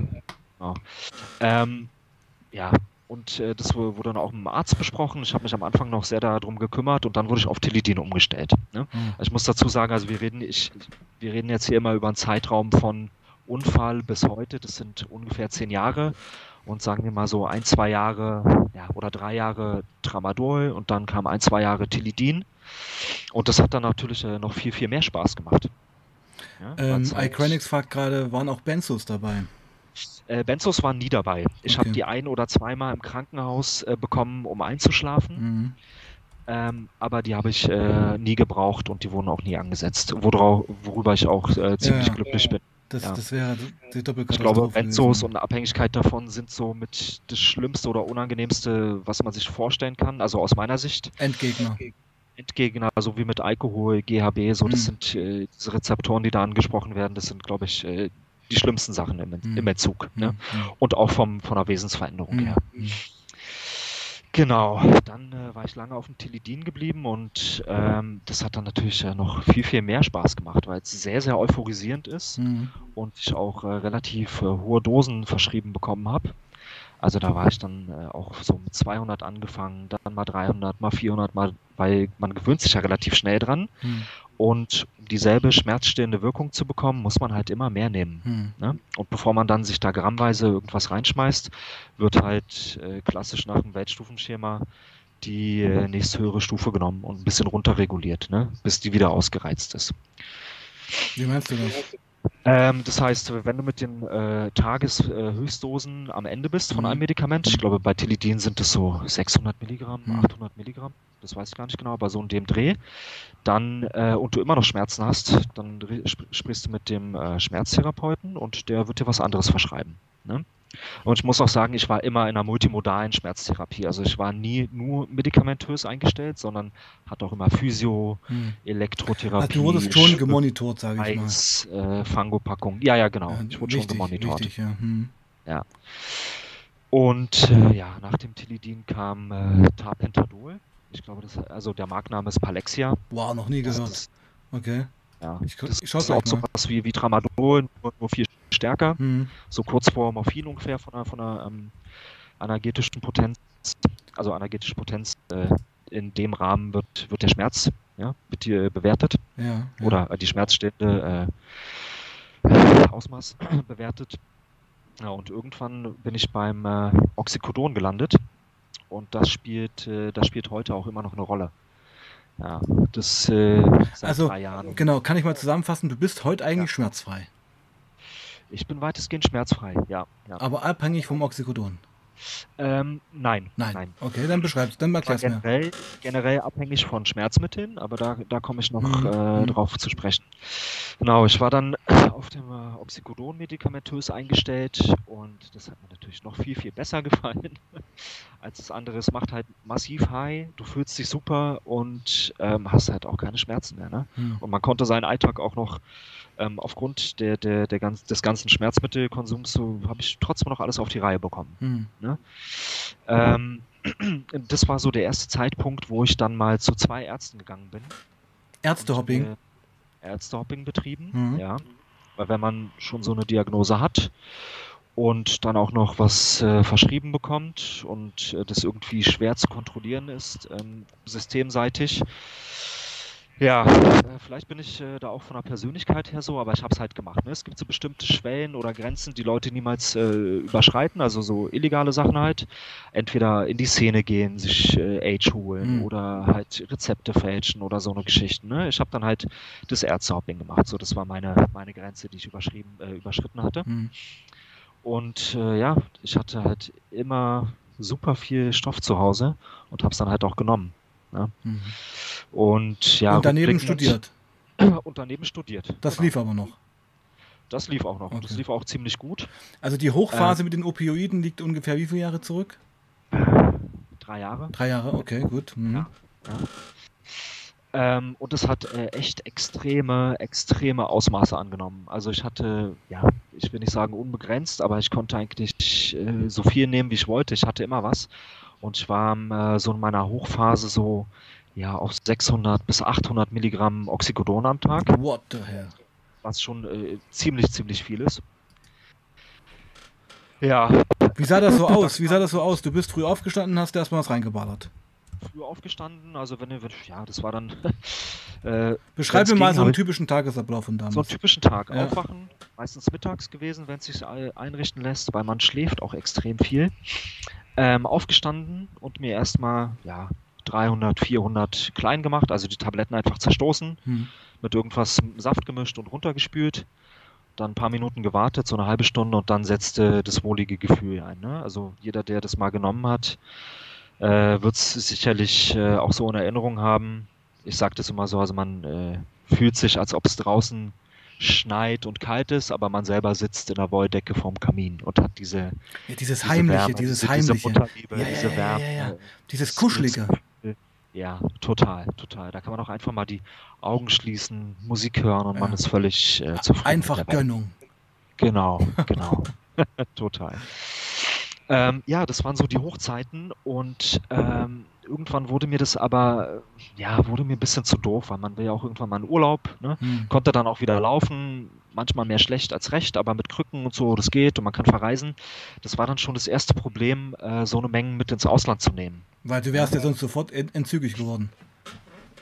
genau. Ähm, ja, und äh, das wurde dann auch mit dem Arzt besprochen. Ich habe mich am Anfang noch sehr darum gekümmert und dann wurde ich auf Tilidin umgestellt. Ne? Mhm. ich muss dazu sagen, also wir reden, ich, wir reden jetzt hier immer über einen Zeitraum von Unfall bis heute. Das sind ungefähr zehn Jahre. Und sagen wir mal so ein, zwei Jahre ja, oder drei Jahre Tramadol und dann kam ein, zwei Jahre Tilidin. Und das hat dann natürlich äh, noch viel, viel mehr Spaß gemacht. Ja, ähm, Icranix fragt gerade, waren auch Benzos dabei? Äh, Benzos waren nie dabei. Ich okay. habe die ein oder zweimal im Krankenhaus äh, bekommen, um einzuschlafen. Mhm. Ähm, aber die habe ich äh, nie gebraucht und die wurden auch nie angesetzt, worauf, worüber ich auch äh, ziemlich ja, glücklich bin. Das, ja. das wäre die Ich glaube, Benzos und Abhängigkeit davon sind so mit das Schlimmste oder Unangenehmste, was man sich vorstellen kann, also aus meiner Sicht. Endgegner. Endgegner, so wie mit Alkohol, GHB, so, das mhm. sind äh, diese Rezeptoren, die da angesprochen werden, das sind, glaube ich, äh, die schlimmsten Sachen im, im mhm. Entzug. Ne? Mhm. Und auch vom, von der Wesensveränderung mhm. her. Genau, dann äh, war ich lange auf dem Tilidin geblieben und ähm, das hat dann natürlich äh, noch viel, viel mehr Spaß gemacht, weil es sehr, sehr euphorisierend ist mhm. und ich auch äh, relativ äh, hohe Dosen verschrieben bekommen habe. Also da war ich dann äh, auch so mit 200 angefangen, dann mal 300, mal 400, mal, weil man gewöhnt sich ja relativ schnell dran. Hm. Und um dieselbe schmerzstillende Wirkung zu bekommen, muss man halt immer mehr nehmen. Hm. Ne? Und bevor man dann sich da grammweise irgendwas reinschmeißt, wird halt äh, klassisch nach dem Weltstufenschema die äh, nächste höhere Stufe genommen und ein bisschen runterreguliert, ne? bis die wieder ausgereizt ist. Wie meinst du das? Ähm, das heißt, wenn du mit den äh, Tageshöchstdosen am Ende bist von einem mhm. Medikament, ich glaube bei Tilidin sind es so 600 Milligramm, 800 mhm. Milligramm, das weiß ich gar nicht genau, aber so in dem Dreh, dann äh, und du immer noch Schmerzen hast, dann sp sprichst du mit dem äh, Schmerztherapeuten und der wird dir was anderes verschreiben. Ne? Und ich muss auch sagen, ich war immer in einer multimodalen Schmerztherapie. Also ich war nie nur medikamentös eingestellt, sondern hatte auch immer Physio, hm. Elektrotherapie. Also du wurdest schon gemonitort, sage ich Eis, mal. Äh, Fangopackung. Ja, ja, genau. ich wurde wichtig, schon gemonitort. Wichtig, ja. Hm. ja. Und äh, ja, nach dem Tilidin kam äh, Tapentadol. Ich glaube, das, also der Markenname ist Palexia. Wow, noch nie gehört. Okay. Ja, ich, das ich ist auch so was wie, wie Tramadol, nur, nur viel stärker. Mhm. So kurz vor Morphin ungefähr von einer, von einer ähm, energetischen Potenz. Also energetische Potenz äh, in dem Rahmen wird, wird der Schmerz ja, wird hier bewertet. Ja, ja. Oder die schmerzstillende äh, Ausmaß bewertet. Ja, und irgendwann bin ich beim äh, Oxycodon gelandet. Und das spielt, äh, das spielt heute auch immer noch eine Rolle. Ja, das äh, seit also, drei Jahren. Genau, kann ich mal zusammenfassen, du bist heute eigentlich ja. schmerzfrei. Ich bin weitestgehend schmerzfrei, ja. ja. Aber abhängig vom Oxycodon. Ähm, nein, nein. Nein. Okay, dann beschreibst dann erklär's generell, mir. Generell abhängig von Schmerzmitteln, aber da, da komme ich noch mhm. äh, mhm. drauf zu sprechen. Genau, ich war dann auf dem äh, Oxycodon medikamentös eingestellt und das hat mir natürlich noch viel, viel besser gefallen als das andere. Es macht halt massiv high, du fühlst dich super und ähm, hast halt auch keine Schmerzen mehr. Ne? Mhm. Und man konnte seinen Alltag auch noch ähm, aufgrund der, der, der ganz, des ganzen Schmerzmittelkonsums so habe ich trotzdem noch alles auf die Reihe bekommen. Mhm. Ne? Ähm, das war so der erste Zeitpunkt, wo ich dann mal zu zwei Ärzten gegangen bin. Ärztehopping? Und, äh, Ärztehopping betrieben, mhm. ja. Weil wenn man schon so eine Diagnose hat und dann auch noch was äh, verschrieben bekommt und äh, das irgendwie schwer zu kontrollieren ist, ähm, systemseitig, ja, äh, vielleicht bin ich äh, da auch von der Persönlichkeit her so, aber ich habe es halt gemacht. Ne? Es gibt so bestimmte Schwellen oder Grenzen, die Leute niemals äh, überschreiten, also so illegale Sachen halt. Entweder in die Szene gehen, sich äh, Age holen mhm. oder halt Rezepte fälschen oder so eine Geschichten. Ne? Ich habe dann halt das Ärztehopping gemacht. So, das war meine, meine Grenze, die ich überschrieben, äh, überschritten hatte. Mhm. Und äh, ja, ich hatte halt immer super viel Stoff zu Hause und habe es dann halt auch genommen. Ne? Mhm. Und ja. Und daneben studiert. Und daneben studiert. Das genau. lief aber noch. Das lief auch noch. Okay. Das lief auch ziemlich gut. Also die Hochphase äh, mit den Opioiden liegt ungefähr wie viele Jahre zurück? Drei Jahre. Drei Jahre, okay, gut. Mhm. Ja, ja. Ähm, und es hat äh, echt extreme, extreme Ausmaße angenommen. Also ich hatte, ja, ich will nicht sagen unbegrenzt, aber ich konnte eigentlich äh, so viel nehmen, wie ich wollte. Ich hatte immer was. Und ich war äh, so in meiner Hochphase so ja auf 600 bis 800 Milligramm Oxycodon am Tag. What the hell? Was schon äh, ziemlich, ziemlich viel ist. Ja. Wie sah das so aus? Wie sah das so aus? Du bist früh aufgestanden, hast erstmal was reingeballert. Früh aufgestanden, also wenn, wenn ja, das war dann. Äh, Beschreib mir mal so einen typischen Tagesablauf von damals. So einen typischen Tag. Ja. Aufwachen, meistens mittags gewesen, wenn es sich einrichten lässt, weil man schläft auch extrem viel. Ähm, aufgestanden und mir erstmal, ja, 300, 400 klein gemacht, also die Tabletten einfach zerstoßen, hm. mit irgendwas Saft gemischt und runtergespült dann ein paar Minuten gewartet, so eine halbe Stunde und dann setzte das wohlige Gefühl ein. Ne? Also jeder, der das mal genommen hat, äh, wird es sicherlich äh, auch so in Erinnerung haben. Ich sage das immer so, also man äh, fühlt sich, als ob es draußen schneit und kalt ist, aber man selber sitzt in der Wolldecke vorm Kamin und hat diese ja, dieses diese heimliche, Wärme, dieses diese, heimliche, diese Mutterliebe, ja, diese Wärme, ja, dieses kuschelige. Ja, total, total. Da kann man auch einfach mal die Augen schließen, Musik hören und ja. man ist völlig äh, zufrieden. Einfach Gönnung. Genau, genau. total. Ähm, ja, das waren so die Hochzeiten und ähm, irgendwann wurde mir das aber, ja, wurde mir ein bisschen zu doof, weil man will ja auch irgendwann mal in Urlaub, ne? Hm. konnte dann auch wieder laufen, manchmal mehr schlecht als recht, aber mit Krücken und so, das geht und man kann verreisen. Das war dann schon das erste Problem, äh, so eine Menge mit ins Ausland zu nehmen. Weil du wärst ja sonst sofort entzügig geworden.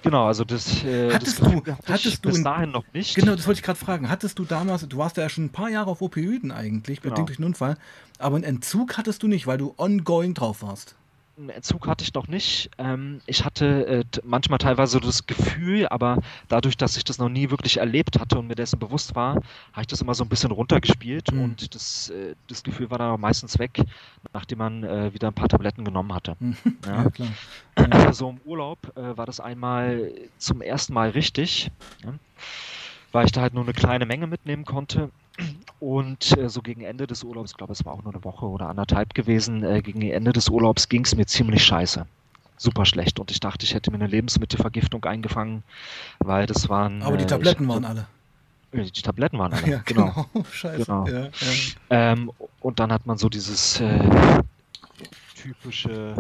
Genau, also das, äh, hattest das du, hattest du bis dahin noch nicht. Genau, das wollte ich gerade fragen. Hattest du damals, du warst ja schon ein paar Jahre auf Opioiden eigentlich, bedingt genau. durch einen Unfall, aber einen Entzug hattest du nicht, weil du ongoing drauf warst einen Entzug hatte ich noch nicht. Ähm, ich hatte äh, manchmal teilweise das Gefühl, aber dadurch, dass ich das noch nie wirklich erlebt hatte und mir dessen bewusst war, habe ich das immer so ein bisschen runtergespielt mhm. und das, äh, das Gefühl war dann auch meistens weg, nachdem man äh, wieder ein paar Tabletten genommen hatte. Mhm. Ja. ja, klar. Ja. So im Urlaub äh, war das einmal zum ersten Mal richtig, ja, weil ich da halt nur eine kleine Menge mitnehmen konnte und äh, so gegen Ende des Urlaubs, ich glaube, es war auch nur eine Woche oder anderthalb gewesen, äh, gegen Ende des Urlaubs ging es mir ziemlich scheiße. Super schlecht. Und ich dachte, ich hätte mir eine Lebensmittelvergiftung eingefangen, weil das waren. Aber die äh, Tabletten ich, waren alle. Die Tabletten waren alle. Ja, genau. genau. Scheiße. Genau. Ja, ja. Ähm, und dann hat man so dieses äh, typische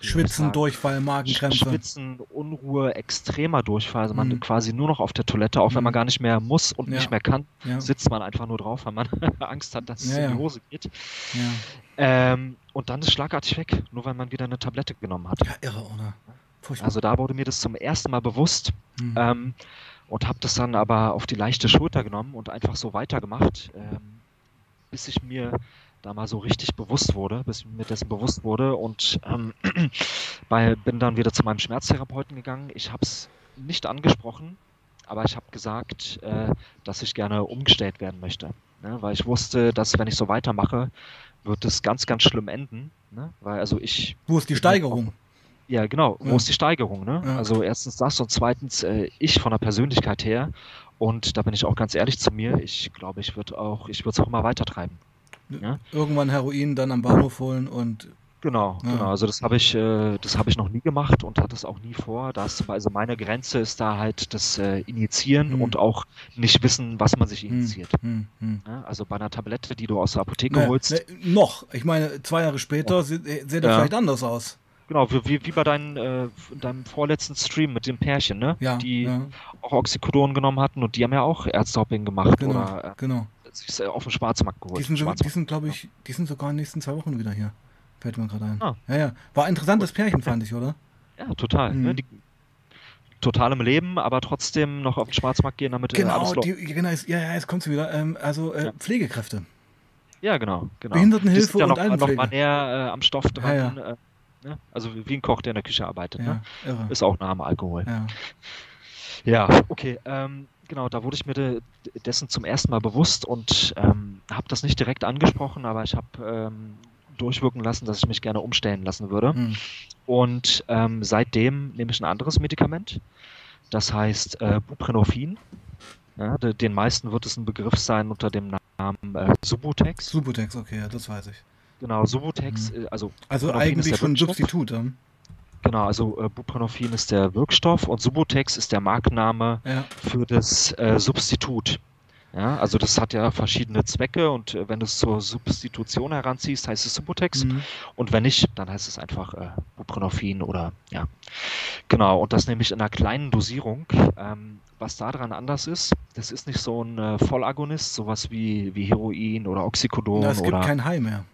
Schwitzen, Durchfall, Magenkrämpfe. Schwitzen, Unruhe, extremer Durchfall. Also man mhm. quasi nur noch auf der Toilette, auch wenn man mhm. gar nicht mehr muss und ja. nicht mehr kann, ja. sitzt man einfach nur drauf, weil man Angst hat, dass es in die Hose geht. Ähm, und dann ist schlagartig weg, nur weil man wieder eine Tablette genommen hat. Ja, irre, oder? Furchtbar. Also da wurde mir das zum ersten Mal bewusst. Mhm. Ähm, und habe das dann aber auf die leichte Schulter genommen und einfach so weitergemacht, ähm, bis ich mir da mal so richtig bewusst wurde, bis mir dessen bewusst wurde und ähm, bei, bin dann wieder zu meinem Schmerztherapeuten gegangen. Ich habe es nicht angesprochen, aber ich habe gesagt, äh, dass ich gerne umgestellt werden möchte, ne? weil ich wusste, dass wenn ich so weitermache, wird es ganz, ganz schlimm enden, ne? weil also ich... Wo ist die Steigerung? Ja, genau. Wo ja. ist die Steigerung? Ne? Ja. Also erstens das und zweitens äh, ich von der Persönlichkeit her. Und da bin ich auch ganz ehrlich zu mir. Ich glaube, ich würde auch, ich würde es auch immer weiter treiben. Ja? Irgendwann Heroin dann am Bahnhof holen und Genau, ja. genau. Also das habe ich, äh, das habe ich noch nie gemacht und hatte es auch nie vor. Da ist, also meine Grenze ist da halt das äh, Injizieren hm. und auch nicht wissen, was man sich hm, injiziert. Hm, hm, ja, also bei einer Tablette, die du aus der Apotheke ne, holst. Ne, noch. Ich meine, zwei Jahre später oh. sieht, äh, sieht er ja. vielleicht anders aus. Genau, wie, wie bei deinem, äh, deinem vorletzten Stream mit dem Pärchen, ne? Ja, die auch Oxycodon genommen hatten und die haben ja auch Ärztehopping gemacht. Genau, oder, äh, genau sich auf dem Schwarzmarkt geholt. Die sind, so, die sind glaube ich, die sind sogar in den nächsten zwei Wochen wieder hier. Fällt mir gerade ein. Ah. Ja, ja. War ein interessantes Pärchen, fand ich, oder? Ja, total. Mhm. Ne? Die, total im Leben, aber trotzdem noch auf den Schwarzmarkt gehen, damit äh, genau, alles die, genau, ja, ja, jetzt kommt sie wieder. Ähm, also äh, ja. Pflegekräfte. Ja, genau, genau. Behindertenhilfe ja und noch, Altenpflege. noch mal näher äh, am Stoff dran. Ja. Äh, ne? Also wie ein Koch, der in der Küche arbeitet. ne? Ist auch nah am Alkohol. Ja, ja okay. Ähm, genau, da wurde ich mir de dessen zum ersten Mal bewusst und ähm, habe das nicht direkt angesprochen, aber ich habe ähm, durchwirken lassen, dass ich mich gerne umstellen lassen würde. Hm. Und ähm, seitdem nehme ich ein anderes Medikament. Das heißt äh, Buprenorphin. Ja, de den meisten wird es ein Begriff sein unter dem Namen äh, Subutex. Subutex, okay, ja, das weiß ich. Genau, Subutex, hm. also. Also eigentlich schon ein Substitut. Ja? Genau, also äh, Buprenorphin ist der Wirkstoff und Subutex ist der Markenname ja. für das äh, Substitut. Ja, also das hat ja verschiedene Zwecke und äh, wenn du es zur Substitution heranziehst, heißt es Subutex Mhm. und wenn nicht, dann heißt es einfach äh, Buprenorphin oder ja. Genau, und das nämlich in einer kleinen Dosierung. Ähm, was daran anders ist, das ist nicht so ein äh, Vollagonist, sowas wie, wie Heroin oder Oxycodon Na, es gibt oder kein High mehr.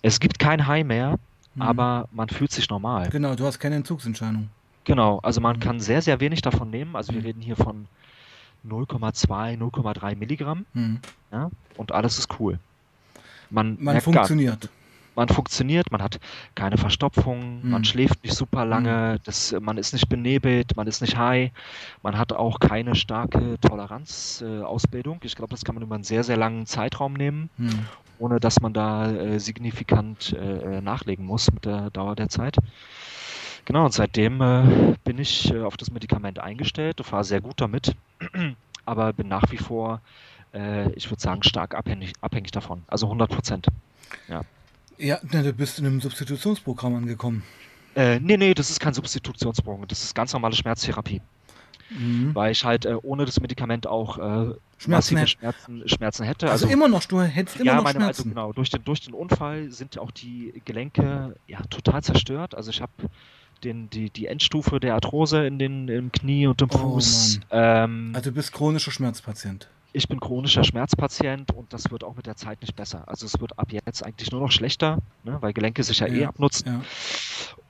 es gibt kein High mehr, Mhm. aber man fühlt sich normal. Genau, du hast keine Entzugsentscheidung. Genau, also man Mhm. kann sehr, sehr wenig davon nehmen. Also wir Mhm. reden hier von 0,2, 0,3 Milligramm Mhm. ja, und alles ist cool. Man, Man merkt gar- funktioniert. Man funktioniert, man hat keine Verstopfung, Mhm. man schläft nicht super lange, das, man ist nicht benebelt, man ist nicht high, man hat auch keine starke Toleranzausbildung. Äh, ich glaube, das kann man über einen sehr, sehr langen Zeitraum nehmen, Mhm. ohne dass man da äh, signifikant äh, äh, nachlegen muss mit der Dauer der Zeit. Genau, und seitdem äh, bin ich äh, auf das Medikament eingestellt, fahre sehr gut damit, aber bin nach wie vor, äh, ich würde sagen, stark abhängig, abhängig davon. Also 100 Prozent. Ja, na, du bist in einem Substitutionsprogramm angekommen. Äh, nee, nee, das ist kein Substitutionsprogramm, das ist ganz normale Schmerztherapie, Mhm. weil ich halt äh, ohne das Medikament auch äh, Schmerzen massive hätt- Schmerzen, Schmerzen hätte. Also, immer noch, du hättest immer ja, noch meine, also Schmerzen. genau, durch den, durch den Unfall sind auch die Gelenke ja total zerstört. Also ich habe den, die, die Endstufe der Arthrose in den, im Knie und im Oh, Fuß. ähm, Also du bist chronischer Schmerzpatient. Ich bin chronischer Schmerzpatient und das wird auch mit der Zeit nicht besser. Also es wird ab jetzt eigentlich nur noch schlechter, ne, weil Gelenke sich ja, eh Ja, abnutzen. Ja.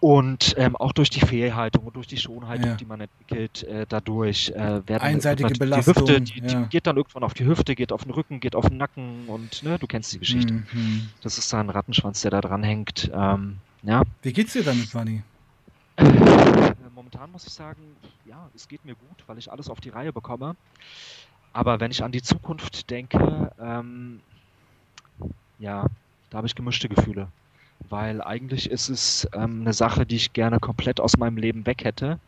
Und ähm, auch durch die Fehlhaltung und durch die Schonhaltung, Ja. die man entwickelt, äh, dadurch äh, werden Einseitige Belastung, Die Hüfte, die, die geht dann irgendwann auf die Hüfte, geht auf den Rücken, geht auf den Nacken und ne, du kennst die Geschichte. Mhm. Das ist da ein Rattenschwanz, der da dran hängt. Ähm, ja. Wie geht's dir damit, Wadi? Äh, Momentan muss ich sagen, ja, es geht mir gut, weil ich alles auf die Reihe bekomme. Aber wenn ich an die Zukunft denke, ähm, ja, da habe ich gemischte Gefühle. Weil eigentlich ist es ähm, eine Sache, die ich gerne komplett aus meinem Leben weg hätte.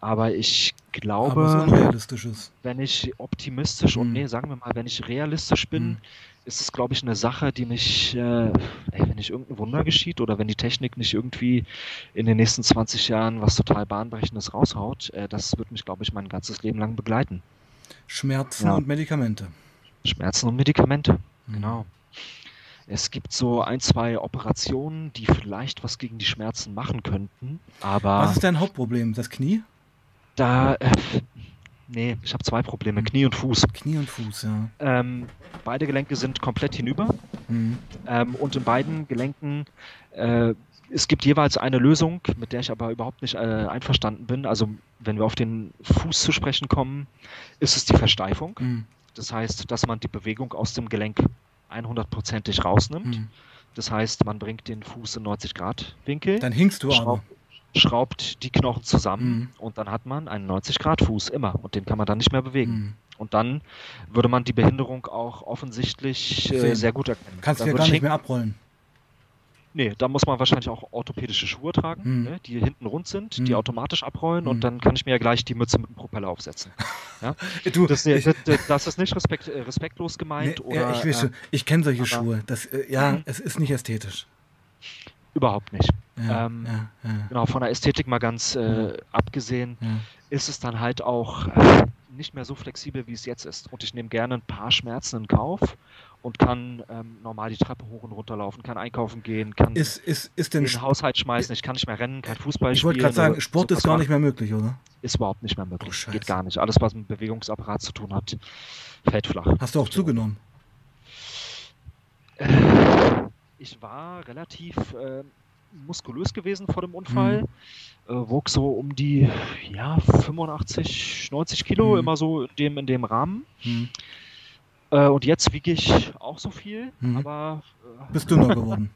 Aber ich glaube, Aber wenn ich optimistisch und Hm. nee, sagen wir mal, wenn ich realistisch bin, Hm. ist es, glaube ich, eine Sache, die mich, äh, ey, wenn nicht irgendein Wunder geschieht oder wenn die Technik nicht irgendwie in den nächsten 20 Jahren was total Bahnbrechendes raushaut, äh, das wird mich, glaube ich, mein ganzes Leben lang begleiten. Schmerzen Ja. und Medikamente. Schmerzen und Medikamente, Mhm. genau. Es gibt so ein, zwei Operationen, die vielleicht was gegen die Schmerzen machen könnten, aber Was ist dein Hauptproblem? Das Knie? da, äh, nee, ich habe zwei Probleme, Hm. Knie und Fuß. Knie und Fuß, ja. Ähm, beide Gelenke sind komplett hinüber. Mhm. Ähm, und in beiden Gelenken, äh, es gibt jeweils eine Lösung, mit der ich aber überhaupt nicht äh, einverstanden bin. Also wenn wir auf den Fuß zu sprechen kommen, ist es die Versteifung. Mhm. Das heißt, dass man die Bewegung aus dem Gelenk 100%ig rausnimmt. Mhm. Das heißt, man bringt den Fuß in 90 Grad Winkel, Dann hinkst du schraubt, schraubt die Knochen zusammen Mhm. und dann hat man einen 90 Grad Fuß immer und den kann man dann nicht mehr bewegen. Mhm. Und dann würde man die Behinderung auch offensichtlich äh, sehr gut erkennen. Kannst du ja gar ich nicht mehr abrollen. Nee, da muss man wahrscheinlich auch orthopädische Schuhe tragen, Hm. ne, die hinten rund sind, die Hm. automatisch abrollen Hm. und dann kann ich mir ja gleich die Mütze mit dem Propeller aufsetzen. Du, Das, ich, das, das ist nicht respekt, äh, respektlos gemeint nee, oder ja, ich, äh, ich kenne solche aber- Schuhe. Das, äh, ja, Mhm. es ist nicht ästhetisch. überhaupt nicht. Ja, Ähm, ja, ja, Genau, von der Ästhetik mal ganz äh, abgesehen, ja. ist es dann halt auch äh, nicht mehr so flexibel, wie es jetzt ist. Und ich nehme gerne ein paar Schmerzen in Kauf und kann ähm, normal die Treppe hoch und runter laufen, kann einkaufen gehen, kann Ist, ist, ist den Haushalt schmeißen, ich kann nicht mehr rennen, kein Fußball ich spielen. wollte gerade sagen, Sport ist gar nicht mehr möglich, oder? ist überhaupt nicht mehr möglich. Oh. Geht gar nicht. Alles, was mit dem Bewegungsapparat zu tun hat, fällt flach. Hast du auch zugenommen? Äh, Ich war relativ äh, muskulös gewesen vor dem Unfall. Äh, wog so um die ja, 85, 90 Kilo, Mhm. immer so in dem, in dem Rahmen. Hm. Äh, und jetzt wiege ich auch so viel, Mhm. aber äh, Bist dünner geworden.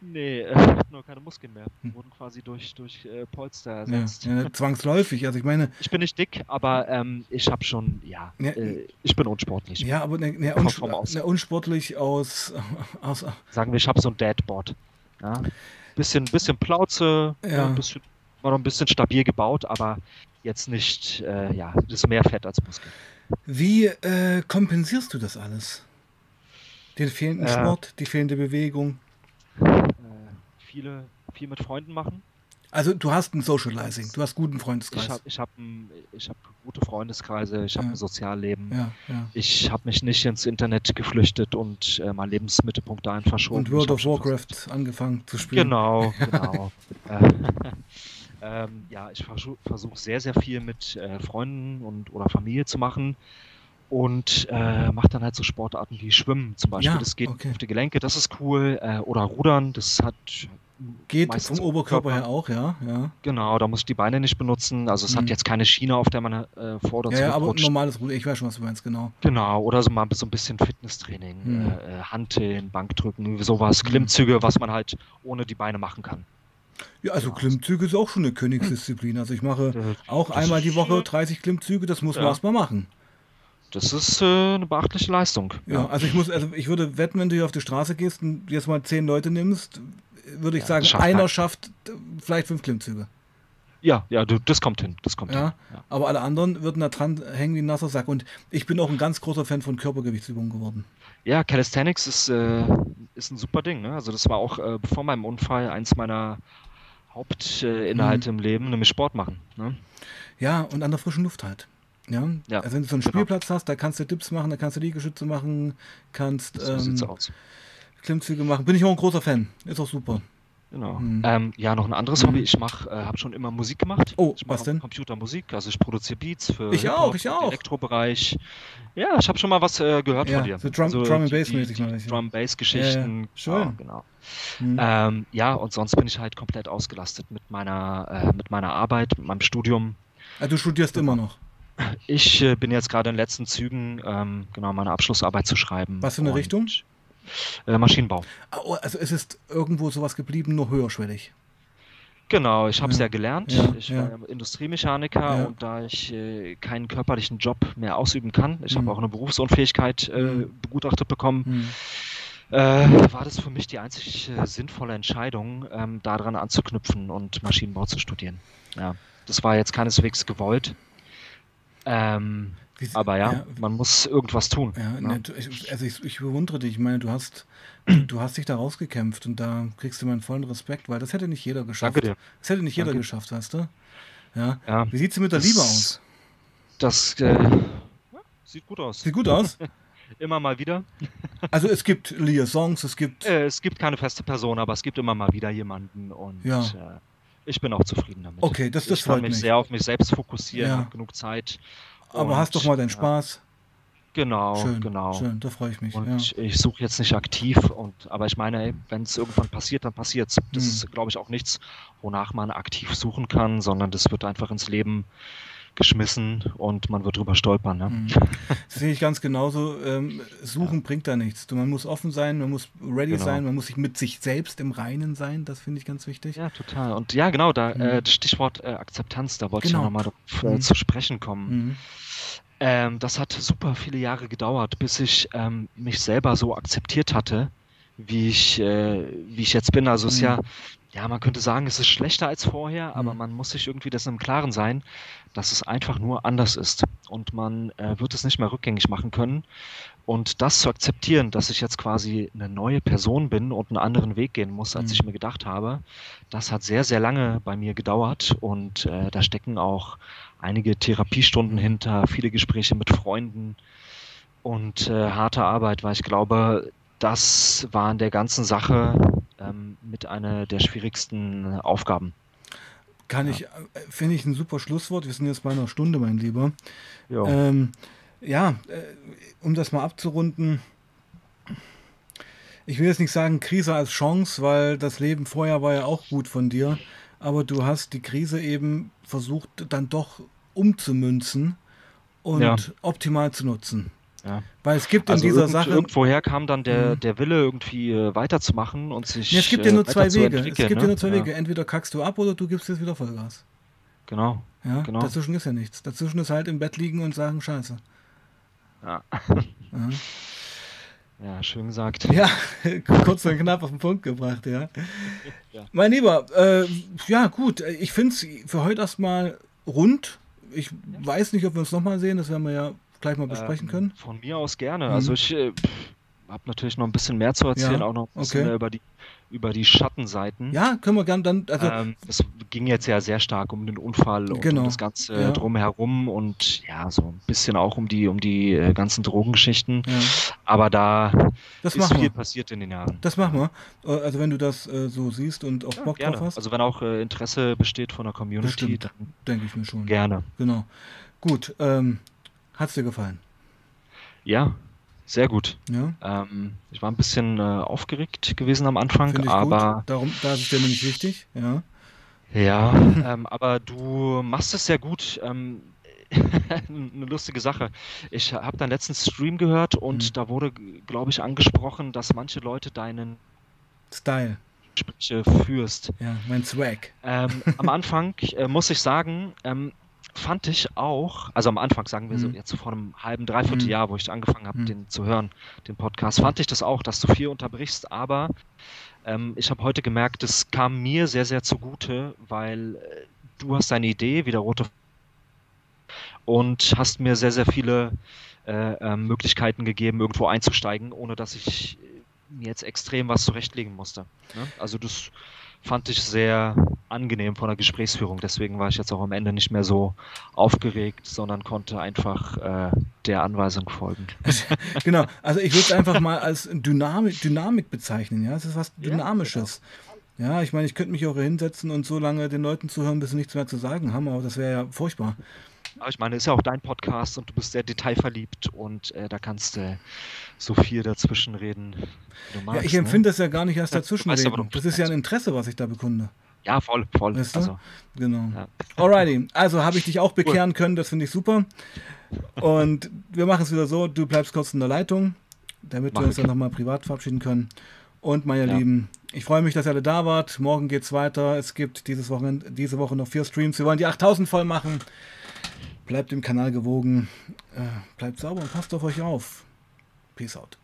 nee, äh, ich hab nur keine Muskeln mehr. Hm. Wurden quasi durch, durch äh, Polster ja, ersetzt. ja, zwangsläufig. Also ich meine, Ich bin nicht dick, aber ähm, ich habe schon, ja, Ja. äh, ich bin unsportlich. ja, aber ne, ne, uns, Aus. ne, unsportlich aus, aus Sagen wir, ich habe so ein Deadboard. Ja? Bisschen, bisschen Plauze, Ja. ja. ein bisschen, war noch ein bisschen stabil gebaut, aber jetzt nicht, äh, ja, das ist mehr Fett als Muskel. Wie äh, kompensierst du das alles? Den fehlenden Äh. Sport, die fehlende Bewegung. Äh, viele, viel mit Freunden machen. Also du hast ein Socializing, du hast guten Freundeskreis. Ich habe ich hab ich hab gute Freundeskreise, ich habe Ja. ein Sozialleben. ja, ja. Ich habe mich nicht ins Internet geflüchtet und äh, mein Lebensmittelpunkt dahin verschoben. Und World of Warcraft angefangen zu spielen. Genau, genau. äh, ähm, ja, ich versuche versuch sehr, sehr viel mit äh, Freunden und oder Familie zu machen und äh, mache dann halt so Sportarten wie Schwimmen zum Beispiel. Ja, das geht okay. auf die Gelenke, das ist cool. Äh, oder Rudern, das hat Geht vom Oberkörper her auch, ja, ja. Genau, da muss ich die Beine nicht benutzen. Also es Mhm. hat jetzt keine Schiene, auf der man äh, vor oder Ja, ja, aber normales Ruder, ich weiß schon, was du meinst, genau. Genau, oder so mal so ein bisschen Fitnesstraining, Mhm. äh, äh, Hanteln, Bankdrücken, sowas, Klimmzüge, was man halt ohne die Beine machen kann. Ja, also. Klimmzüge ist auch schon eine Königsdisziplin. Also ich mache auch das einmal die Woche äh, 30 Klimmzüge, das muss man Ja. erstmal machen. Das ist äh, eine beachtliche Leistung. Ja, also ich muss, also ich würde wetten, wenn du hier auf die Straße gehst und jetzt mal zehn Leute nimmst, würde ich Ja, sagen, schafft einer schafft äh, vielleicht fünf Klimmzüge. Ja, ja, du, das kommt hin, das kommt Ja, hin. Ja. aber alle anderen würden da dran hängen wie ein nasser Sack. Und ich bin auch ein ganz großer Fan von Körpergewichtsübungen geworden. ja, Calisthenics ist, äh, ist ein super Ding. Ne? Also das war auch äh, vor meinem Unfall eins meiner Hauptinhalte äh, Mhm. im Leben, nämlich Sport machen. Ne? Ja, und an der frischen Luft halt. Ja, Ja, also wenn du so einen genau. Spielplatz hast, da kannst du Dips machen, da kannst du Liegestütze machen, kannst So ähm. Klimmzüge machen. Bin ich auch ein großer Fan. Ist auch super. Genau. Mhm. Ähm, ja, noch ein anderes Mhm. Hobby. Ich äh, habe schon immer Musik gemacht. Oh, ich was denn? Computermusik. Also ich produziere Beats für Ich auch, ich auch. Elektrobereich. Ja, ich habe schon mal was äh, gehört Ja, von dir. so Drum- also Drum and die- Bass die- mäßig die ja. Drum Bass Geschichten. Ja, ja. Schön. Ja, genau. Mhm. Ähm, ja, und sonst bin ich halt komplett ausgelastet mit meiner, äh, mit meiner Arbeit, mit meinem Studium. Ah, du studierst immer noch. Ich äh, bin jetzt gerade in den letzten Zügen, ähm, genau, meine Abschlussarbeit zu schreiben. Was für eine Richtung? Äh, Maschinenbau. Ah, oh, Also es ist irgendwo sowas geblieben, nur höherschwellig. Genau, ich habe es Ja, ja gelernt. ja, ich ja. war ja Industriemechaniker und da ich äh, keinen körperlichen Job mehr ausüben kann, ich Mhm. habe auch eine Berufsunfähigkeit äh, Mhm. begutachtet bekommen, Hm. äh, war das für mich die einzig äh, sinnvolle Entscheidung, ähm, daran anzuknüpfen und Maschinenbau zu studieren. Ja, das war jetzt keineswegs gewollt. Ähm, aber ja, ja. man muss irgendwas tun. Ja, ne? ne, ich, also ich, ich bewundere dich. Ich meine, du hast, du hast dich da rausgekämpft und da kriegst du meinen vollen Respekt, weil das hätte nicht jeder geschafft. Danke dir. Das hätte nicht jeder Danke. geschafft, weißt du? Ja. Ja, Wie sieht's denn mit der Das- Liebe aus? das äh, sieht gut aus. Sieht gut aus. Immer mal wieder. Also es gibt Liaisons, es gibt. Äh, es gibt keine feste Person, aber es gibt immer mal wieder jemanden und Ja. äh, ich bin auch zufrieden damit. Okay, das- das ich kann freut mich mich. sehr auf mich selbst fokussieren, Ja. genug Zeit. Aber hast doch mal deinen ja, Spaß. Genau, schön, genau. schön, da freue ich mich. Und ja. ich, suche jetzt nicht aktiv und aber ich meine, wenn es irgendwann passiert, dann passiert's. Das Mhm. ist, glaube ich, auch nichts, wonach man aktiv suchen kann, sondern das wird einfach ins Leben geschmissen und man wird drüber stolpern. Ne? Mhm. Das sehe ich ganz genauso. Ähm, suchen bringt da nichts. Man muss offen sein, man muss ready Genau. sein, man muss sich mit sich selbst im Reinen sein. Das finde ich ganz wichtig. Ja, total. Und ja, genau, da Mhm. äh, das Stichwort äh, Akzeptanz, da wollte Genau. ich nochmal drauf äh, Mhm. zu sprechen kommen. Mhm. Ähm, das hat super viele Jahre gedauert, bis ich ähm, mich selber so akzeptiert hatte, wie ich, äh, wie ich jetzt bin. Also es ist Mhm. ja, ja, man könnte sagen, es ist schlechter als vorher, aber Mhm. man muss sich irgendwie dessen im Klaren sein, dass es einfach nur anders ist. Und man äh, wird es nicht mehr rückgängig machen können. Und das zu akzeptieren, dass ich jetzt quasi eine neue Person bin und einen anderen Weg gehen muss, als Mhm. ich mir gedacht habe, das hat sehr, sehr lange bei mir gedauert. Und äh, da stecken auch einige Therapiestunden hinter, viele Gespräche mit Freunden und äh, harte Arbeit, weil ich glaube, das war in der ganzen Sache ähm, mit einer der schwierigsten Aufgaben. Kann Ja. ich, äh, finde ich ein super Schlusswort. Wir sind jetzt bei einer Stunde, mein Lieber. Ja. Ähm, ja, äh, um das mal abzurunden. Ich will jetzt nicht sagen Krise als Chance, weil das Leben vorher war ja auch gut von dir. Aber du hast die Krise eben versucht, dann doch umzumünzen und Ja. optimal zu nutzen. Ja. Weil es gibt Also in dieser irgend, Sache. irgendwoher kam dann der, Mhm. der Wille, irgendwie äh, weiterzumachen und sich Ja, es gibt ja äh, nur zwei Wege. Es gibt ja ne? nur zwei Ja, Wege. Entweder kackst du ab oder du gibst jetzt wieder Vollgas. Genau. Ja, Genau. dazwischen ist ja nichts. Dazwischen ist halt im Bett liegen und sagen Scheiße. Ja. Ja, ja, schön gesagt. ja kurz und knapp auf den Punkt gebracht, ja. Ja. Mein Lieber, äh, ja gut, ich finde es für heute erstmal rund. Ich weiß nicht, ob wir uns nochmal sehen, das werden wir ja gleich mal besprechen Ähm, können. Von mir aus gerne. Mhm. Also ich äh, habe natürlich noch ein bisschen mehr zu erzählen, Ja, auch noch ein bisschen okay. mehr über die, über die Schattenseiten. Ja, können wir gern dann, also ähm, es ging jetzt ja sehr stark um den Unfall und Genau, um das Ganze ja. drumherum und ja, so ein bisschen auch um die, um die äh, ganzen Drogengeschichten. ja, Aber da das ist viel wir. passiert in den Jahren. Das machen wir. Also wenn du das äh, so siehst und auch Ja, Bock gerne. drauf hast, Also wenn auch äh, Interesse besteht von der Community, Bestimmt. dann denke ich mir schon. gerne. Genau. Gut, ähm, hat's dir gefallen? Ja, sehr gut. Ja, Ähm, ich war ein bisschen äh, aufgeregt gewesen am Anfang, aber gut. Darum, da ist es dir nämlich wichtig. Ja, ja, ähm, aber du machst es sehr gut. Ähm, eine lustige Sache. Ich habe deinen letzten Stream gehört und Mhm. da wurde, glaube ich, angesprochen, dass manche Leute deinen Style. Gespräche führst. Ja, mein Swag. Ähm, am Anfang äh, muss ich sagen, ähm, fand ich auch, also am Anfang sagen wir so Mhm. jetzt vor einem halben, dreiviertel Mhm. Jahr, wo ich angefangen habe, Mhm. den zu hören, den Podcast, fand ich das auch, dass du viel unterbrichst, aber ähm, ich habe heute gemerkt, es kam mir sehr, sehr zugute, weil äh, du hast deine Idee, wie der rote und hast mir sehr, sehr viele äh, ähm, Möglichkeiten gegeben, irgendwo einzusteigen, ohne dass ich äh, mir jetzt extrem was zurechtlegen musste. Ne? Also das fand ich sehr angenehm von der Gesprächsführung. Deswegen war ich jetzt auch am Ende nicht mehr so aufgeregt, sondern konnte einfach äh, der Anweisung folgen. Genau, also ich würde es einfach mal als Dynamik, Dynamik bezeichnen, ja. Es ist was Ja, Dynamisches. Ja, ich meine, ich könnte mich auch hinsetzen und so lange den Leuten zuhören, bis sie nichts mehr zu sagen haben, aber das wäre ja furchtbar. Aber ich meine, ist ja auch dein Podcast und du bist sehr detailverliebt und äh, da kannst du so viel dazwischen reden. wie du magst, Ja, ich ne? empfinde das ja gar nicht als weißt Dazwischenreden. du Das ist ja ein. Interesse, was ich da bekunde. Ja, voll, voll. Weißt du? Also, Genau. ja. Alrighty, also habe ich dich auch bekehren können, das finde ich super. Und wir machen es wieder so, du bleibst kurz in der Leitung, damit Mach wir uns ich. dann nochmal privat verabschieden können. Und meine Ja. Lieben, ich freue mich, dass ihr alle da wart. Morgen geht's weiter. Es gibt dieses Wochenende, diese Woche noch vier Streams. Wir wollen die 8000 voll machen. Bleibt dem Kanal gewogen. Äh, bleibt sauber und passt auf euch auf. Peace out.